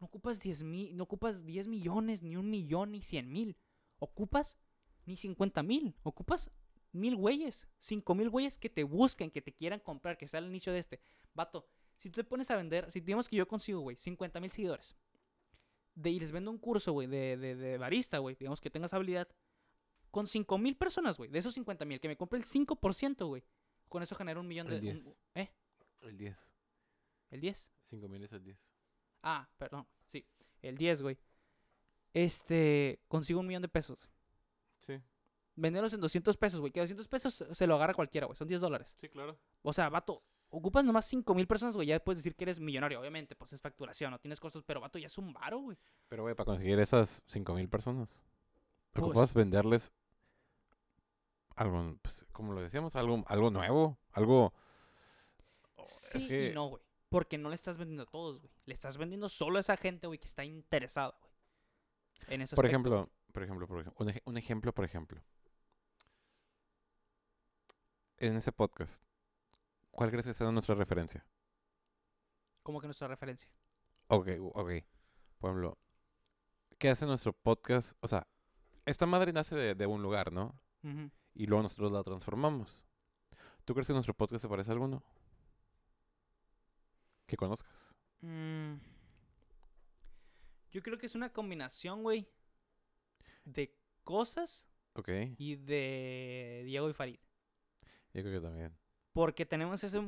No ocupas 10 mil, no ocupas 10 millones, ni un millón, ni 100 mil. Ocupas ni 50 mil. Ocupas mil güeyes, cinco mil güeyes que te busquen, que te quieran comprar, que sea el nicho de este. Vato, si tú te pones a vender, si digamos que yo consigo, güey, 50 mil seguidores, de, y les vendo un curso, güey, de, de, de barista, güey, digamos que tengas habilidad, con 5 mil personas, güey, de esos 50 mil, que me compre el 5%, güey, con eso genera un millón de... El un- 10. ¿Eh? El 10. ¿El 10? 5 mil es el 10. Ah, perdón, sí, el 10, güey. Este, consigo un millón de pesos. Sí, Venderlos en 200 pesos, güey, que 200 pesos se lo agarra cualquiera, güey, son 10 dólares. sí, claro. O sea, vato, ocupas nomás 5 mil personas, güey. Ya puedes decir que eres millonario. Obviamente, pues es facturación, no tienes costos, pero vato, ya es un varo, güey. Pero, güey, para conseguir esas 5 mil personas, Pues- ocupas venderles algo, pues, como lo decíamos, algo, algo nuevo, algo... Sí es que, y no, güey. Porque no le estás vendiendo a todos, güey. Le estás vendiendo solo a esa gente, güey, que está interesada, güey. En ese por aspecto, ejemplo, por ejemplo, por ejemplo, un, ej- un ejemplo, por ejemplo. En ese podcast, ¿cuál crees que sea nuestra referencia? Como que nuestra referencia. Ok, ok. Por ejemplo, ¿qué hace nuestro podcast? O sea, esta madre nace de, de un lugar, ¿no? Y luego nosotros la transformamos. ¿Tú crees que nuestro podcast se parece a alguno? Que conozcas. Mm. Yo creo que es una combinación, güey, de cosas Ok, y de Diego y Farid. yo creo que también. Porque tenemos ese,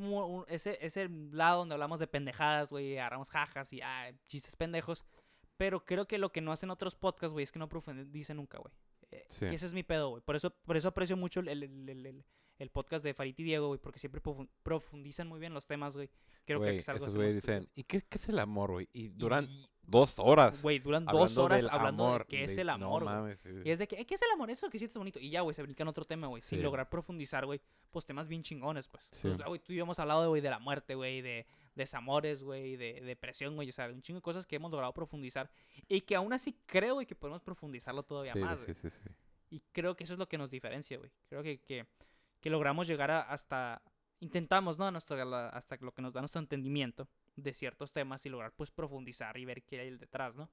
ese, ese lado donde hablamos de pendejadas, güey, agarramos jajas y ah, chistes pendejos. Pero creo que lo que no hacen otros podcasts, güey, es que no profundizan nunca, güey. Eh, Sí. que ese es mi pedo, güey. Por eso, por eso aprecio mucho el, el- el- el- el- podcast de Farid y Diego, güey, porque siempre profu- profundizan muy bien los temas, güey. Creo que es algo esos güeyes dicen, ¿y qué, qué es el amor, güey? Y duran Y, dos horas. Güey, duran dos horas hablando amor, de qué es de- el no amor, güey. mames, sí. Y es de que, "Eh, ¿qué es el amor? Eso que sientes bonito. Y ya, güey, se brincan otro tema, güey. Sin lograr profundizar, güey. Pues temas bien chingones, pues. Sí. Pues, güey, tú y yo hemos hablado, güey, de la muerte, güey, de desamores, güey, de depresión, güey. O sea, de un chingo de cosas que hemos logrado profundizar. Y que aún así creo, güey, que podemos profundizarlo todavía más, sí, güey. sí, sí. Y creo que eso es lo que nos diferencia, güey. Creo que, que, que logramos llegar a hasta... Intentamos, ¿no? A nuestro, a la- hasta lo que nos da nuestro entendimiento de ciertos temas y lograr, pues, profundizar y ver qué hay detrás, ¿no?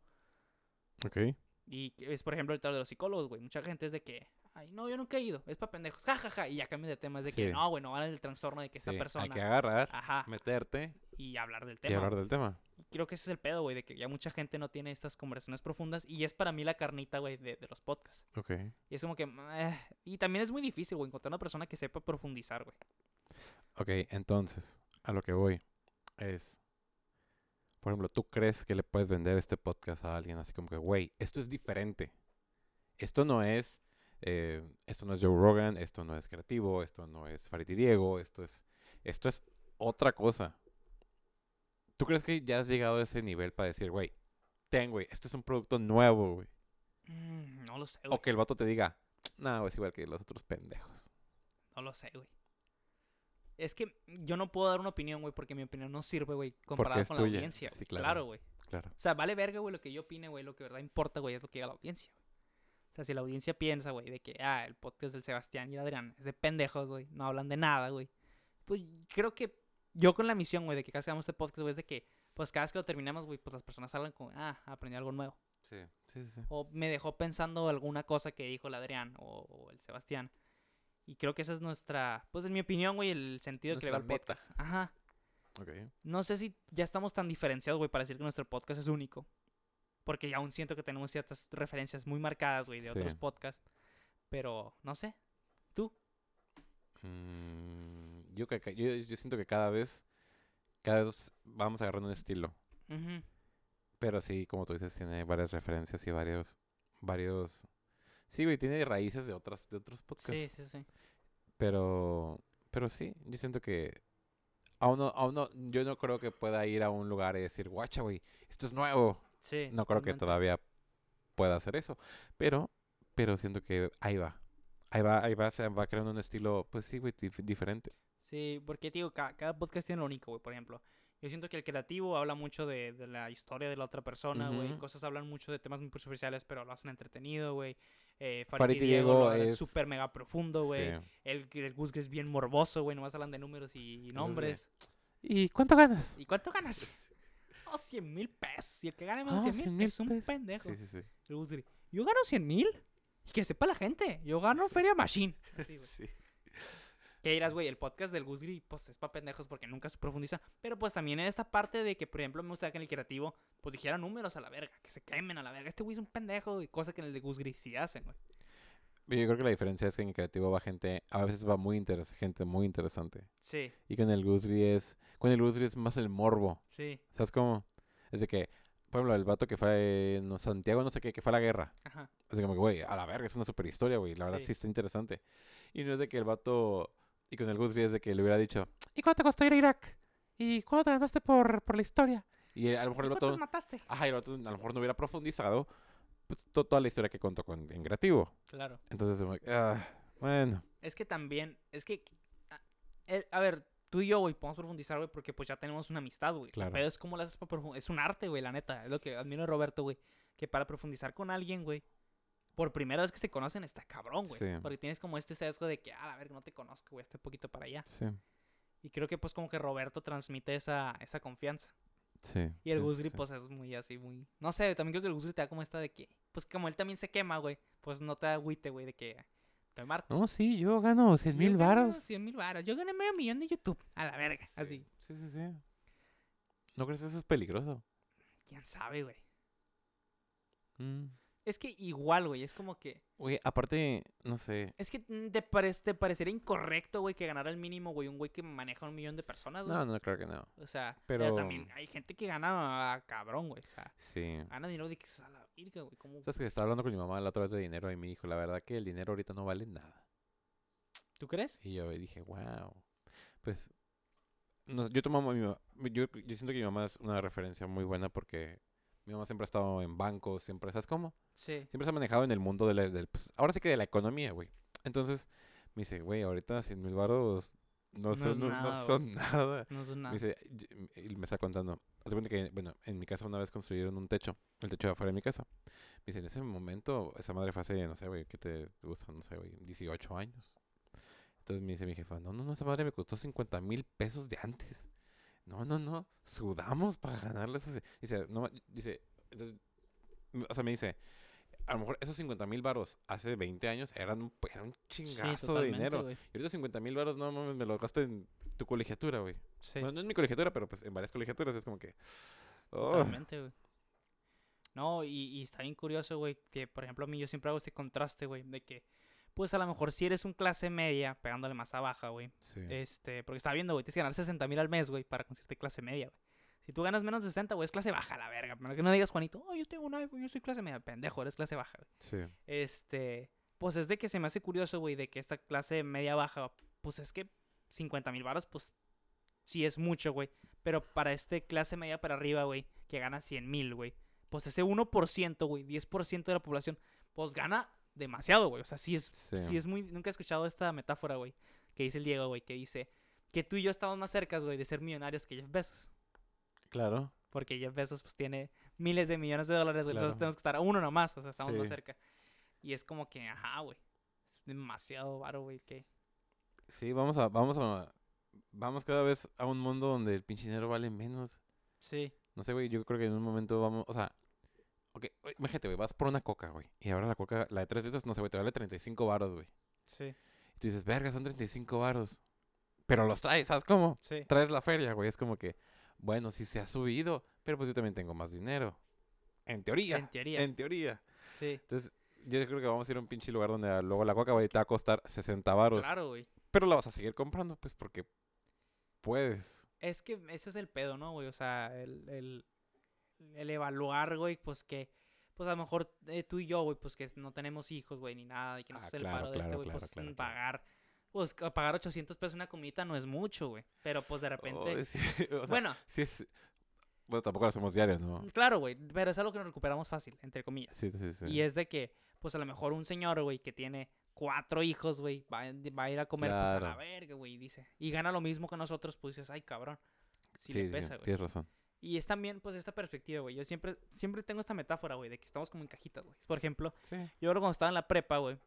Ok. Y es, por ejemplo, el de los psicólogos, güey. Mucha gente es de que, ay, no, yo nunca he ido, es para pendejos, ja, ja, ja, y ya cambia de tema, es de que, no, güey, no van el trastorno de que esta Sí, persona, Hay que agarrar, ajá, meterte y hablar del y tema. hablar del tema. Y creo que ese es el pedo, güey, de que ya mucha gente no tiene estas conversaciones profundas, y es para mí la carnita, güey, de, de los podcasts. Ok. Y es como que, eh, y también es muy difícil, güey, encontrar una persona que sepa profundizar, güey. Ok, entonces, a lo que voy es, por ejemplo, ¿tú crees que le puedes vender este podcast a alguien así como que, güey, esto es diferente? Esto no es, eh, esto no es Joe Rogan, esto no es creativo, esto no es Farid y Diego, esto es, esto es otra cosa. ¿Tú crees que ya has llegado a ese nivel para decir, güey, ten, güey, este es un producto nuevo, güey? Mm, no lo sé, güey. O que el vato te diga, no, es igual que los otros pendejos. No lo sé, güey. Es que yo no puedo dar una opinión, güey, porque mi opinión no sirve, güey, comparada con tuya. la audiencia. Sí, claro. Claro, güey. Claro. O sea, vale verga, güey, lo que yo opine, güey. Lo que de verdad importa, güey, es lo que diga la audiencia, güey. O sea, si la audiencia piensa, güey, de que, ah, el podcast del Sebastián y el Adrián es de pendejos, güey. No hablan de nada, güey. Pues creo que yo con la misión, güey, de que cada vez que hagamos este podcast, güey, es de que, pues cada vez que lo terminamos, güey, pues las personas hablan con, ah, aprendí algo nuevo. Sí, sí, sí. O me dejó pensando alguna cosa que dijo el Adrián o, o el Sebastián. Y creo que esa es nuestra, pues en mi opinión, güey, el sentido que le va al Nuestra podcast. Ajá. No sé si ya estamos tan diferenciados, güey, para decir que nuestro podcast es único. Porque aún siento que tenemos ciertas referencias muy marcadas, güey, de otros podcasts. Pero, no sé. Mm, yo, yo, yo siento que cada vez, cada vez vamos agarrando un estilo. Pero sí, como tú dices, tiene varias referencias y varios, varios... Sí, güey, tiene raíces de otras, de otros podcasts. Sí, sí, sí. Pero, pero sí, yo siento que aún no, aún no, yo no creo que pueda ir a un lugar y decir, guacha, güey, esto es nuevo. Sí. No creo que todavía pueda hacer eso. Pero, pero siento que ahí va. ahí va, ahí va, se va creando un estilo, pues sí, güey, dif- diferente. Sí, porque, tío, ca- cada, podcast tiene lo único, güey. Por ejemplo, yo siento que el creativo habla mucho de, de la historia de la otra persona, güey. Ujú. Cosas hablan mucho de temas muy superficiales, pero lo hacen entretenido, güey. Eh, Farid Farid y Diego, lo es- súper mega profundo, güey. Sí. El, el Gus es bien morboso, güey. Nomás hablan de números y, y nombres. ¿Y cuánto ganas? ¿Y cuánto ganas? Oh, 100 mil pesos. Y el que gane más de 100 100,000 mil es un pesos. pendejo. Sí, sí, sí. Gris, Yo gano 100 mil. Y que sepa la gente. Yo gano Feria Machine. Así, güey. Sí. Que dirás, güey, el podcast del Gus Gris, pues es pa' pendejos porque nunca se profundiza. Pero pues también en esta parte de que, por ejemplo, me gustaría que en el creativo, pues dijera números a la verga, que se quemen a la verga. Este güey es un pendejo y cosa que en el de Gus Gris sí hacen, güey. Yo creo que la diferencia es que en el creativo va gente, a veces va muy interesante, gente muy interesante. Sí, Y con el Gusri es, con el Gusri es más el morbo. sí, ¿Sabes cómo? Es de que, por ejemplo, el vato que fue en Santiago, no sé qué, que fue a la guerra. ajá. Así como que, güey, a la verga, es una super historia, güey. La verdad Sí. sí está interesante. Y no es de que el vato, y con el Gusri es de que le hubiera dicho, ¿y cuánto te costó ir a Irak? ¿Y cuánto te ganaste por, por la historia? Y a lo mejor el ¿Y vato, ¿Cuántos mataste? ajá, y el vato a lo mejor no hubiera profundizado pues, to- toda la historia que contó con, en creativo. Claro. Entonces, ah, bueno. Es que también, es que, a, el- a ver, tú y yo, güey, podemos profundizar, güey, porque pues ya tenemos una amistad, güey. Claro. Pero es como lo haces para profundizar. Es un arte, güey, la neta. Es lo que admiro de Roberto, güey. Que para profundizar con alguien, güey, por primera vez que se conocen, está cabrón, güey. Sí. Porque tienes como este sesgo de que, ah, a ver, no te conozco, güey, estoy poquito para allá. Sí, Y creo que pues como que Roberto transmite esa, esa confianza. Sí. Y el sí, Gusgri, sí. pues es muy así, muy... No sé, también creo que el Gusgri te da como esta de que... Pues como él también se quema, güey. Pues no te da agüite, güey, de que... Estoy Marte. No, sí, yo gano 100 mil varos. 100 mil varos. Yo gané medio millón de YouTube. A la verga. Así. Sí, sí, sí. ¿No crees que eso es peligroso? ¿Quién sabe, güey? Mm. Es que igual, güey. Es como que... Oye, aparte, no sé. Es que mm, te, pare- te parecería incorrecto, güey, que ganara el mínimo, güey. Un güey que maneja un millón de personas, güey. No, no, claro que no. O sea, pero... Pero- también hay gente que gana ah, cabrón, güey. O sea, Sí. gana dinero de que a la virga, güey. ¿Cómo... Sabes que estaba hablando con mi mamá la otra vez de dinero y me dijo, la verdad que el dinero ahorita no vale nada. ¿Tú crees? Y yo dije, wow. Pues, no, yo tomo a mi ma- yo, yo siento que mi mamá es una referencia muy buena porque mi mamá siempre ha estado en bancos, siempre, ¿sabes cómo? Sí. Siempre se ha manejado en el mundo del, pues, ahora sí que de la economía, güey. Entonces, me dice, güey, ahorita 100 mil baros no, No son, es no- no nada, son nada. No Me nada. dice, y- me está contando. Hace que, bueno, en mi casa una vez construyeron un techo, el techo de afuera de mi casa. Me dice, en ese momento, esa madre fue hace, no sé, güey, ¿qué te gusta? No sé, güey, 18 años. Entonces me dice mi jefa, no, no, no, esa madre me costó 50 mil pesos de antes. No, no, no, sudamos para ganarle esos. Dice, no, dice, entonces, o sea, me dice, a lo mejor esos 50 mil varos hace 20 años eran un, Sí, chingazo de dinero. Y ahorita 50 mil varos, no mames, me lo gasto en tu colegiatura, güey. Sí. Bueno, no en mi colegiatura, pero pues en varias colegiaturas es como que. oh, Totalmente, güey. No, y, y está bien curioso, güey, que por ejemplo a mí yo siempre hago este contraste, güey, de que, pues a lo mejor si eres un clase media, pegándole más a baja, güey, sí. este, porque estaba viendo, güey, tienes que ganar 60 mil al mes, güey, para conseguirte clase media, güey. Si tú ganas menos de 60, güey, es clase baja, la verga. Para que no digas, Juanito, oh, yo tengo un iPhone, yo soy clase media. Pendejo, eres clase baja, güey. Sí. Este, pues es de que se me hace curioso, güey, de que esta clase media baja, pues es que 50 mil baros, pues sí es mucho, güey. Pero para este clase media para arriba, güey, que gana 100 mil, güey, pues ese 1%, güey, 10% de la población, pues gana demasiado, güey. O sea, sí es, Sí. sí es muy... Nunca he escuchado esta metáfora, güey, que dice el Diego, güey, que dice que tú y yo estamos más cerca, güey, de ser millonarios que Jeff Bezos. Claro. Porque Jeff Bezos, pues, tiene miles de millones de dólares, güey. Nosotros tenemos que estar a uno nomás, o sea, estamos más Sí. cerca. Y es como que, ajá, güey. Es demasiado varo, güey, que... Sí, vamos a, vamos a, vamos cada vez a un mundo donde el pinche dinero vale menos. Sí, No sé, güey, yo creo que en un momento vamos, o sea, ok, imagínate, güey, vas por una coca, güey, y ahora la coca, la de tres litros, no sé, güey, te vale 35 varos, güey. sí, Y tú dices, verga, son 35 varos. Pero los traes, ¿sabes cómo? sí. Traes la feria, güey, es como que, bueno, sí se ha subido, pero pues yo también tengo más dinero. En teoría. En teoría. En teoría. Sí. Entonces, yo creo que vamos a ir a un pinche lugar donde ah, luego la coca, güey, te va a costar 60 varos. Claro, güey. Pero la vas a seguir comprando, pues, porque puedes. Es que ese es el pedo, ¿no, güey? O sea, el, el, el evaluar, güey, pues que... Pues a lo mejor eh, tú y yo, güey, pues que no tenemos hijos, güey, ni nada. Y que nos Ah, hace el paro de este, güey, claro, pues mm, pagar... Pues pagar 800 pesos una comidita no es mucho, güey. Pero pues de repente... Oh, sí, o sea, bueno, sí es... Bueno, tampoco lo hacemos diario, ¿no? claro, güey. Pero es algo que nos recuperamos fácil, entre comillas. Sí, sí, sí. Y es de que, pues a lo mejor un señor, güey, que tiene cuatro hijos, güey, va, va a ir a comer pues, a la verga, güey, dice. Y gana lo mismo que nosotros, pues dices, ay, cabrón. Sí, Sí, le sí, pesa, güey. tienes razón. Y es también, pues, esta perspectiva, güey. Yo siempre, siempre tengo esta metáfora, güey, de que estamos como en cajitas, güey. Por ejemplo, Sí. yo ahora cuando estaba en la prepa, güey.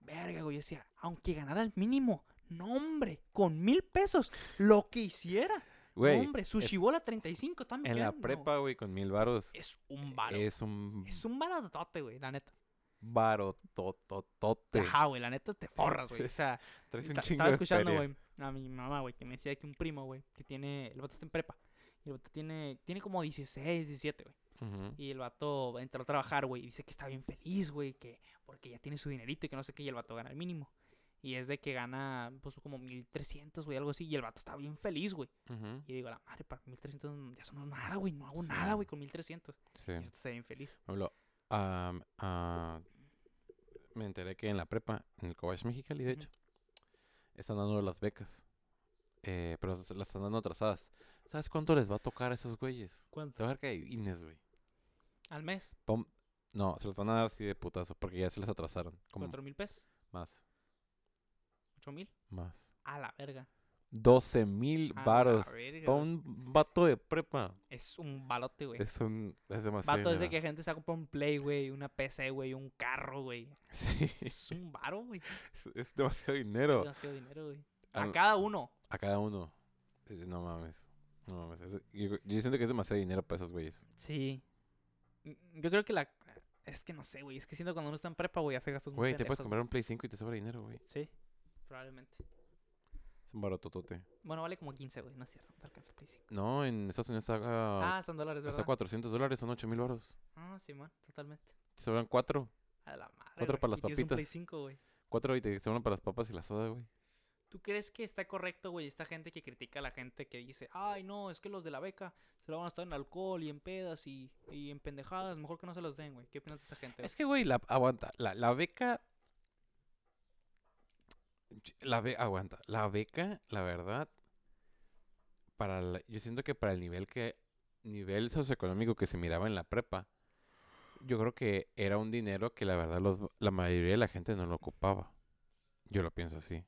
Verga, güey, yo decía, aunque ganara el mínimo, no, hombre, con mil pesos, lo que hiciera. Güey, hombre, sushi bola 35 también. en la prepa, güey, con mil varos, Es un baro. es un Es un baratote, güey, la neta. varo tototote. Ajá, güey, la neta te forras, güey. O sea, Traes un chingo estaba escuchando, güey, a mi mamá, güey, que me decía que un primo, güey, que tiene, el vato está en prepa. Y el vato tiene, tiene como 16, 17, güey. Y el vato entró a trabajar, güey, y dice que está bien feliz, güey, que porque ya tiene su dinerito y que no sé qué, y el vato gana el mínimo. Y es de que gana, pues, como 1300, güey, algo así, y el vato está bien feliz, güey. Y digo, la madre, para 1300 ya son nada, güey, no hago Sí. nada, güey, con 1300. Sí. Y esto está bien feliz. Ejemplo, am, ah, me enteré que en la prepa, en el Cobach Mexicali, de hecho, están dando las becas. Eh, pero las están dando atrasadas. ¿Sabes cuánto les va a tocar a esos güeyes? ¿Cuánto? Te va a dar que adivines, güey. Al mes, Pom- No, se los van a dar así de putazo porque ya se les atrasaron. Como cuatro mil pesos, más, ocho mil, más. a la verga. 12 mil a la varos. verga, Para güey. un vato de prepa. Es un balote, güey. Es un. Es demasiado. Vato es de dinero. que gente se compra un Play, güey, una PC, güey, un carro, güey. Sí. Es un varo, güey. Es, es demasiado Es dinero. demasiado dinero, güey. A Al- cada uno. A cada uno. Eh, No mames. No es- yo, yo siento que es demasiado dinero para esos güeyes. Sí. Mm, Yo creo que la... Es que no sé, güey. Es que siento cuando uno está en prepa, güey, hace gastos muy Güey, te puedes comprar un Play 5 y te sobra dinero, güey. Sí, probablemente. Es un barototote. Bueno, vale como 15, güey. No es cierto. No te alcanza Play 5. No, en Estados Unidos está, Ah, están dólares, está ¿verdad? 400 dólares, son 8 mil baros. Ah, sí, man. Totalmente. Te sobran 4. A la madre, Otro güey, para las tienes un Play papitas. 5, güey. 4 y te sobran para las papas y la soda, güey. ¿Tú crees que está correcto, güey, esta gente que critica a la gente que dice, ay, no, es que los de la beca se lo van a estar en alcohol y en pedas y, y en pendejadas, mejor que no se los den, güey? ¿Qué opinas de esa gente? Es que, güey, la, aguanta. La, la beca. La be- aguanta. La beca, la verdad. Para la- yo siento que para el nivel que. Nivel socioeconómico que se miraba en la prepa. Yo creo que era un dinero que la verdad los, la mayoría de la gente no lo ocupaba. Yo lo pienso así.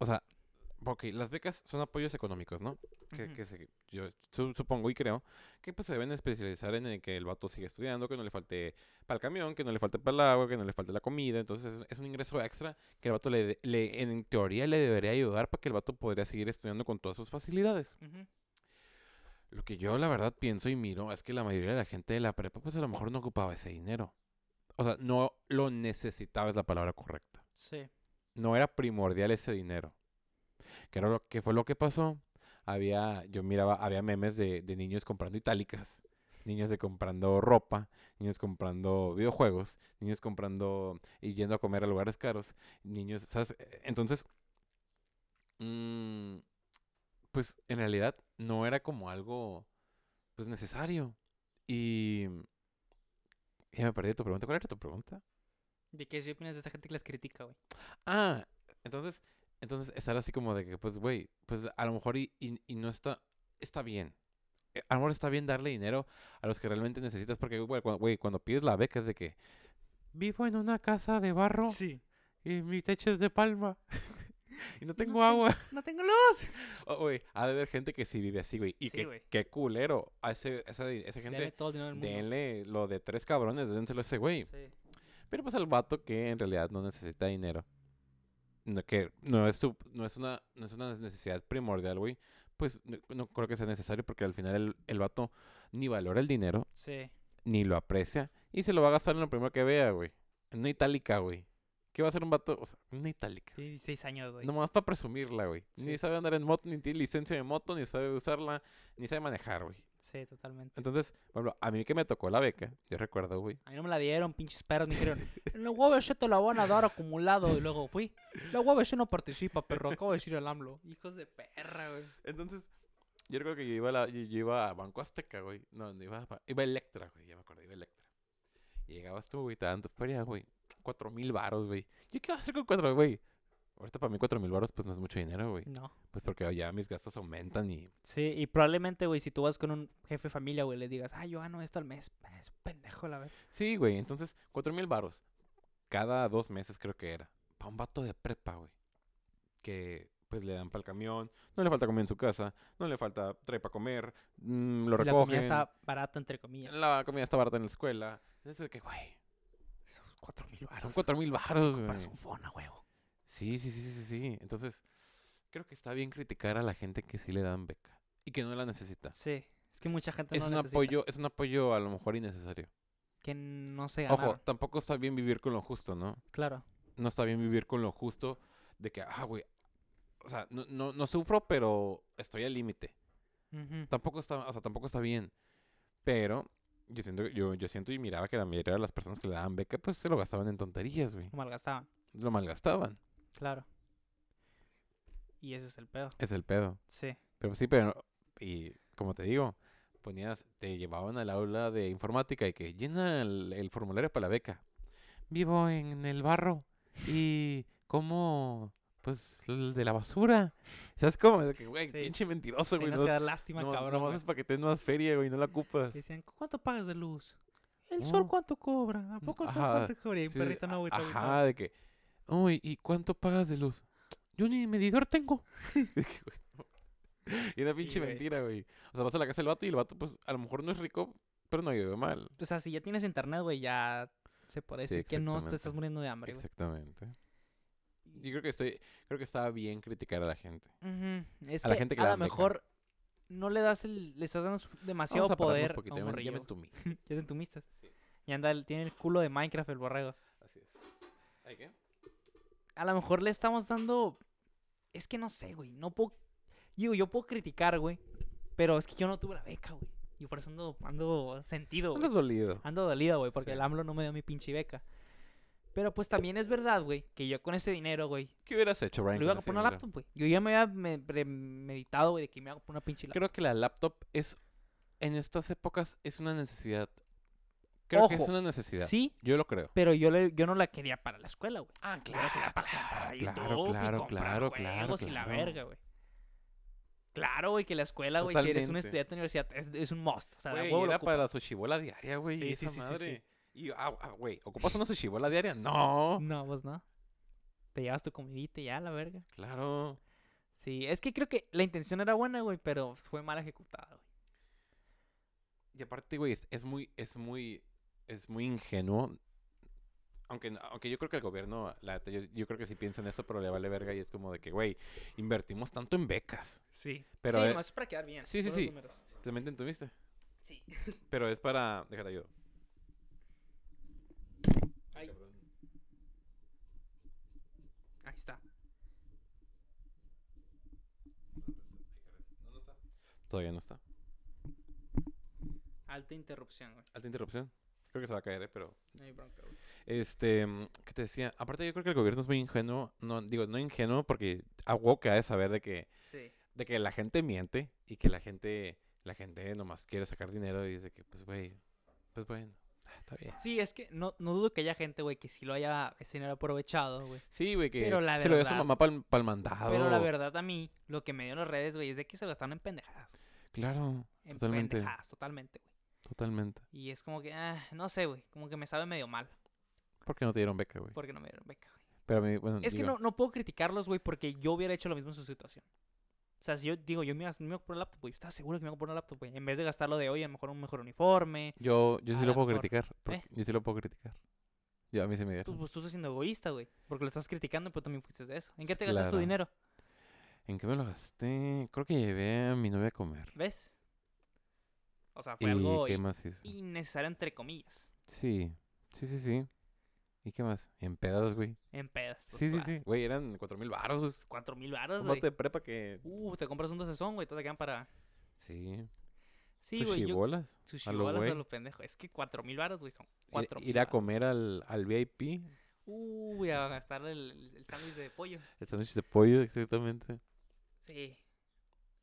O sea, porque las becas son apoyos económicos, ¿no? que, se- yo su- supongo y creo que pues se deben especializar en el que el vato siga estudiando, que no le falte para el camión, que no le falte para el agua, que no le falte la comida. Entonces es, es un ingreso extra que el vato le, le- en teoría le debería ayudar para que el vato podría seguir estudiando con todas sus facilidades. Lo que yo la verdad pienso y miro es que la mayoría de la gente de la prepa pues a lo mejor no ocupaba ese dinero. O sea, no lo necesitaba es la palabra correcta. Sí. No era primordial ese dinero. Que era lo que fue lo que pasó. Había, yo miraba, había memes de, de niños comprando itálicas, niños de comprando ropa, niños comprando videojuegos, niños comprando y yendo a comer a lugares caros, niños, Entonces, mm, pues en realidad no era como algo, pues necesario. Y ya me perdí tu pregunta. ¿Cuál era tu pregunta? ¿De qué sí opinas de esta gente que les critica, güey? Ah, entonces, entonces estar así como de que, pues, güey, pues a lo mejor y, y, y no está, está bien. Eh, A lo mejor está bien darle dinero a los que realmente necesitas, porque, güey, cuando, güey, cuando pides la beca es de que vivo en una casa de barro Sí. y mi techo es de palma y no tengo agua. ¡No tengo luz! Oh, güey, ha de haber gente que sí vive así, güey, y Sí, que, qué culero. A ese, esa, esa gente, Deme todo el dinero del mundo. denle lo de tres cabrones, dénselo a ese güey. Sí. Pero pues al vato que en realidad no necesita dinero. No, que no es, su, no, es una, no es una necesidad primordial, güey. Pues no, no creo que sea necesario porque al final el, el vato ni valora el dinero, Sí. ni lo aprecia. Y se lo va a gastar en lo primero que vea, güey. En una itálica, güey. ¿Qué va a hacer un vato? O sea, una itálica. Tiene 16 años, güey. Nomás para presumirla, güey. Ni Sí. sabe andar en moto, ni tiene licencia de moto, ni sabe usarla, ni sabe manejar, güey. Sí, totalmente. Entonces, bueno, a mí que me tocó la beca, yo recuerdo, güey. A mí no me la dieron, pinches perros, me dijeron, en la UABC te la van a dar acumulado. Y luego fui, la UABC no participa, perro, acabo de decir el AMLO. Hijos de perra, güey. Entonces, yo recuerdo que yo iba a, la- yo, yo iba a Banco Azteca, güey. No, no iba a, iba a Electra, güey. Ya me acuerdo, iba a Electra. Y llegabas tú, güey, te dan tu feria, güey. Cuatro mil varos, güey. ¿Yo qué vas a hacer con cuatro, güey? Ahorita para mí cuatro mil varos, pues no es mucho dinero, güey. No. Pues porque ya mis gastos aumentan y... Sí, y probablemente, güey, si tú vas con un jefe de familia, güey, le digas, ah, yo gano esto al mes. Es pendejo, la verdad. Sí, güey. Entonces, cuatro mil varos. cada dos meses creo que era. Para un vato de prepa, güey. Que pues le dan para el camión, no le falta comida en su casa, no le falta trae para comer, mm, lo Y la recogen. comida está barata, entre comillas. La comida está barata en la escuela. Eso de que, güey, Son cuatro mil baros. son cuatro mil baros, güey. Para un phone a huevo. Sí, sí, sí, sí, sí. Entonces, creo que está bien criticar a la gente que sí le dan beca y que no la necesita. Sí. Es que mucha gente Es no un necesita, apoyo, es un apoyo a lo mejor innecesario. Que no se gana. Ojo, tampoco está bien vivir con lo justo, ¿no? Claro. No está bien vivir con lo justo de que, ah, güey, o sea, no, no, no sufro, pero estoy al límite. Ujú. Tampoco está, o sea, tampoco está bien. Pero yo siento, yo, yo siento y miraba que la mayoría de las personas que le daban beca, pues se lo gastaban en tonterías, güey. Lo malgastaban. Lo malgastaban. Claro. Y ese es el pedo. Es el pedo. Sí. Pero sí, pero, y como te digo, ponías, te llevaban al aula de informática y que llena el, el formulario para la beca. Vivo en el barro y como, pues, el de la basura. ¿Sabes cómo? De que, güey, Sí. pinche mentiroso, güey. No, que dar lástima, no, cabrón. nomás güey. es para que te den más feria, güey, no la ocupas. Decían, ¿cuánto pagas de luz? ¿El Oh. sol cuánto cobra? ¿A poco el sol Ajá, cuánto cobra? Y un Sí, perrito no, güey. Ajá, de que, uy, ¿y cuánto pagas de luz? Yo ni medidor tengo. Y una pinche mentira, güey. O sea, vas a la casa del vato y el vato, pues, a lo mejor no es rico, pero no vive mal. O sea, si ya tienes internet, güey, ya se puede Sí, decir que no te estás muriendo de hambre, güey. Exactamente. Y creo que estoy, creo que está bien criticar a la gente. Ujú. Es A que la gente que a lo mejor no le das el, le estás dando demasiado Vamos a pararnos poder porque a un ya me entumí. Ya te entumiste. Sí. Y anda, tiene el culo de Minecraft el borrego. Así es. ¿Ay qué? A lo mejor le estamos dando. Es que no sé, güey. No puedo. Digo, yo puedo criticar, güey. Pero es que yo no tuve la beca, güey. Y por eso ando, ando sentido. Andas dolido. Ando dolido, güey, porque Sí. el AMLO no me dio mi pinche beca. Pero pues también es verdad, güey, que yo con ese dinero, güey, ¿Qué hubieras hecho, Brian? iba a comprar una laptop, güey. Yo ya me había me- premeditado, güey, de que me iba a comprar una pinche laptop. Creo que la laptop es, en estas épocas, es una necesidad. Creo que es Ojo, una necesidad. Sí, Yo lo creo. pero yo, le, yo no la quería para la escuela, güey. Ah, Yo la quería para comprar claro, YouTube y claro, comprar claro, claro, juegos y la claro. verga, güey. Claro, güey, que la escuela, güey, si eres un estudiante de universidad, es, es un must. O sea, Güey, era para la sushibola diaria, güey. Sí, esa sí, sí, sí, sí. madre. Y, ah, ah, güey, ¿ocupas una sushibola diaria? No. No, pues no. Te llevas tu comidita y ya, la verga. Claro. Sí, es que creo que la intención era buena, güey, pero fue mal ejecutada, güey. Y aparte, güey, es, es muy, es muy, es muy ingenuo. Aunque, aunque yo creo que el gobierno, la yo, yo creo que sí piensa en eso, pero le vale verga y es como de que, güey, invertimos tanto en becas. Sí. Pero, sí, eh, más es para quedar bien. sí, sí, sí. ¿También te entendiste? Sí. Pero es para, déjate ayudo. Ahí. Ahí está. Todavía no está. Alta interrupción, güey. Alta interrupción. Creo que se va a caer, eh, pero No hay bronca, güey. Este, ¿qué te decía? Aparte yo creo que el gobierno es muy ingenuo, no digo, no ingenuo porque a que ha de saber de que Sí. de que la gente miente y que la gente la gente nomás quiere sacar dinero y dice que pues güey, pues bueno, ah, está bien. Sí, es que no, no dudo que haya gente, güey, que sí lo haya ese dinero aprovechado, güey. Sí, güey, que Pero la se lo dio a su verdad- mamá para el mandado. Pero la verdad a mí, lo que me dio en las redes, güey, es de que se lo gastaron en pendejadas. Claro, En totalmente, pendejadas, totalmente, güey. Totalmente. Y es como que, ah, no sé, güey, como que me sabe medio mal. ¿Por qué no te dieron beca, güey? Porque no me dieron beca, güey. Pero a mí, bueno, Es que no, no puedo criticarlos, güey, porque yo hubiera hecho lo mismo en su situación. O sea, si yo digo, yo me iba, me iba a comprar una laptop, güey, yo estaba seguro que me iba a comprar una laptop, güey. En vez de gastarlo de hoy, a lo mejor un mejor uniforme. yo yo sí lo puedo mejor, criticar, ¿eh? yo sí lo puedo criticar. Yo a mí sí me Tú, dieron. pues tú estás siendo egoísta, güey. Porque lo estás criticando, pero también fuiste de eso. ¿En qué Pues te gastas tu dinero? ¿En qué me lo gasté? Creo que llevé a mi novia a comer. ¿Ves? O sea, fue ¿Y algo qué más innecesario, entre comillas. Sí, sí, sí, sí. ¿Y qué más? En pedas, güey. En pedas. pues, Sí, sí, claro. sí. Güey, eran cuatro mil baros. Cuatro mil baros, Un güey. de prepa que... Uh, te compras un docesón, güey. Te quedan para... Sí. Sí, güey. Yo... bolas. Sushi a lo a lo pendejo. Es que cuatro mil baros, güey, son Ir, cuatro ir a comer al, al VIP. Uy, a gastar el, el- el sándwich de pollo. El sándwich de pollo, exactamente. Sí.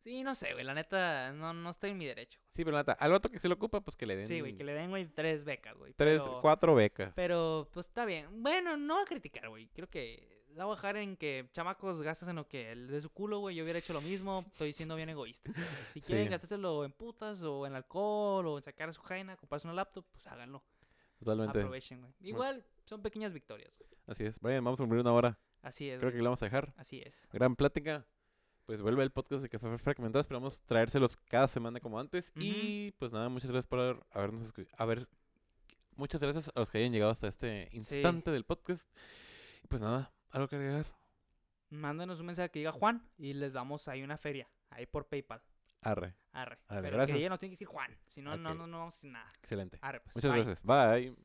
Sí, no sé, güey. La neta, no, no estoy en mi derecho. Sí, pero nada, al otro que se lo ocupa, pues que le den... Sí, güey, que le den, güey, tres becas, güey. Tres, pero- cuatro becas. Pero, pues está bien. Bueno, no voy a criticar, güey. Creo que la voy a bajar en que chamacos gastas en lo que el de su culo, güey. Yo hubiera hecho lo mismo. Estoy siendo bien egoísta. Si quieren Sí. gastárselo en putas o en alcohol o en sacar a su jaina, comprarse una laptop, pues háganlo. Totalmente. Aprovechen, güey. Igual son pequeñas victorias. güey. Así es. Brian, vamos a cumplir una hora. Así es. Creo que la vamos a dejar. Así es. Gran plática. Pues vuelve el podcast de Café Fragmentado. Esperamos traérselos cada semana como antes. Y pues nada, muchas gracias por haber- habernos escuchado. A ver, muchas gracias a los que hayan llegado hasta este instante del podcast. Y pues nada, algo que agregar. Mándanos un mensaje que diga Juan y les damos ahí una feria. Ahí por PayPal. Arre. Arre. Dale, Pero gracias. que ella no tiene que decir Juan. Si no, no, Ok. no, no vamos a decir nada. Excelente. Arre, pues. Muchas bye. gracias. Bye.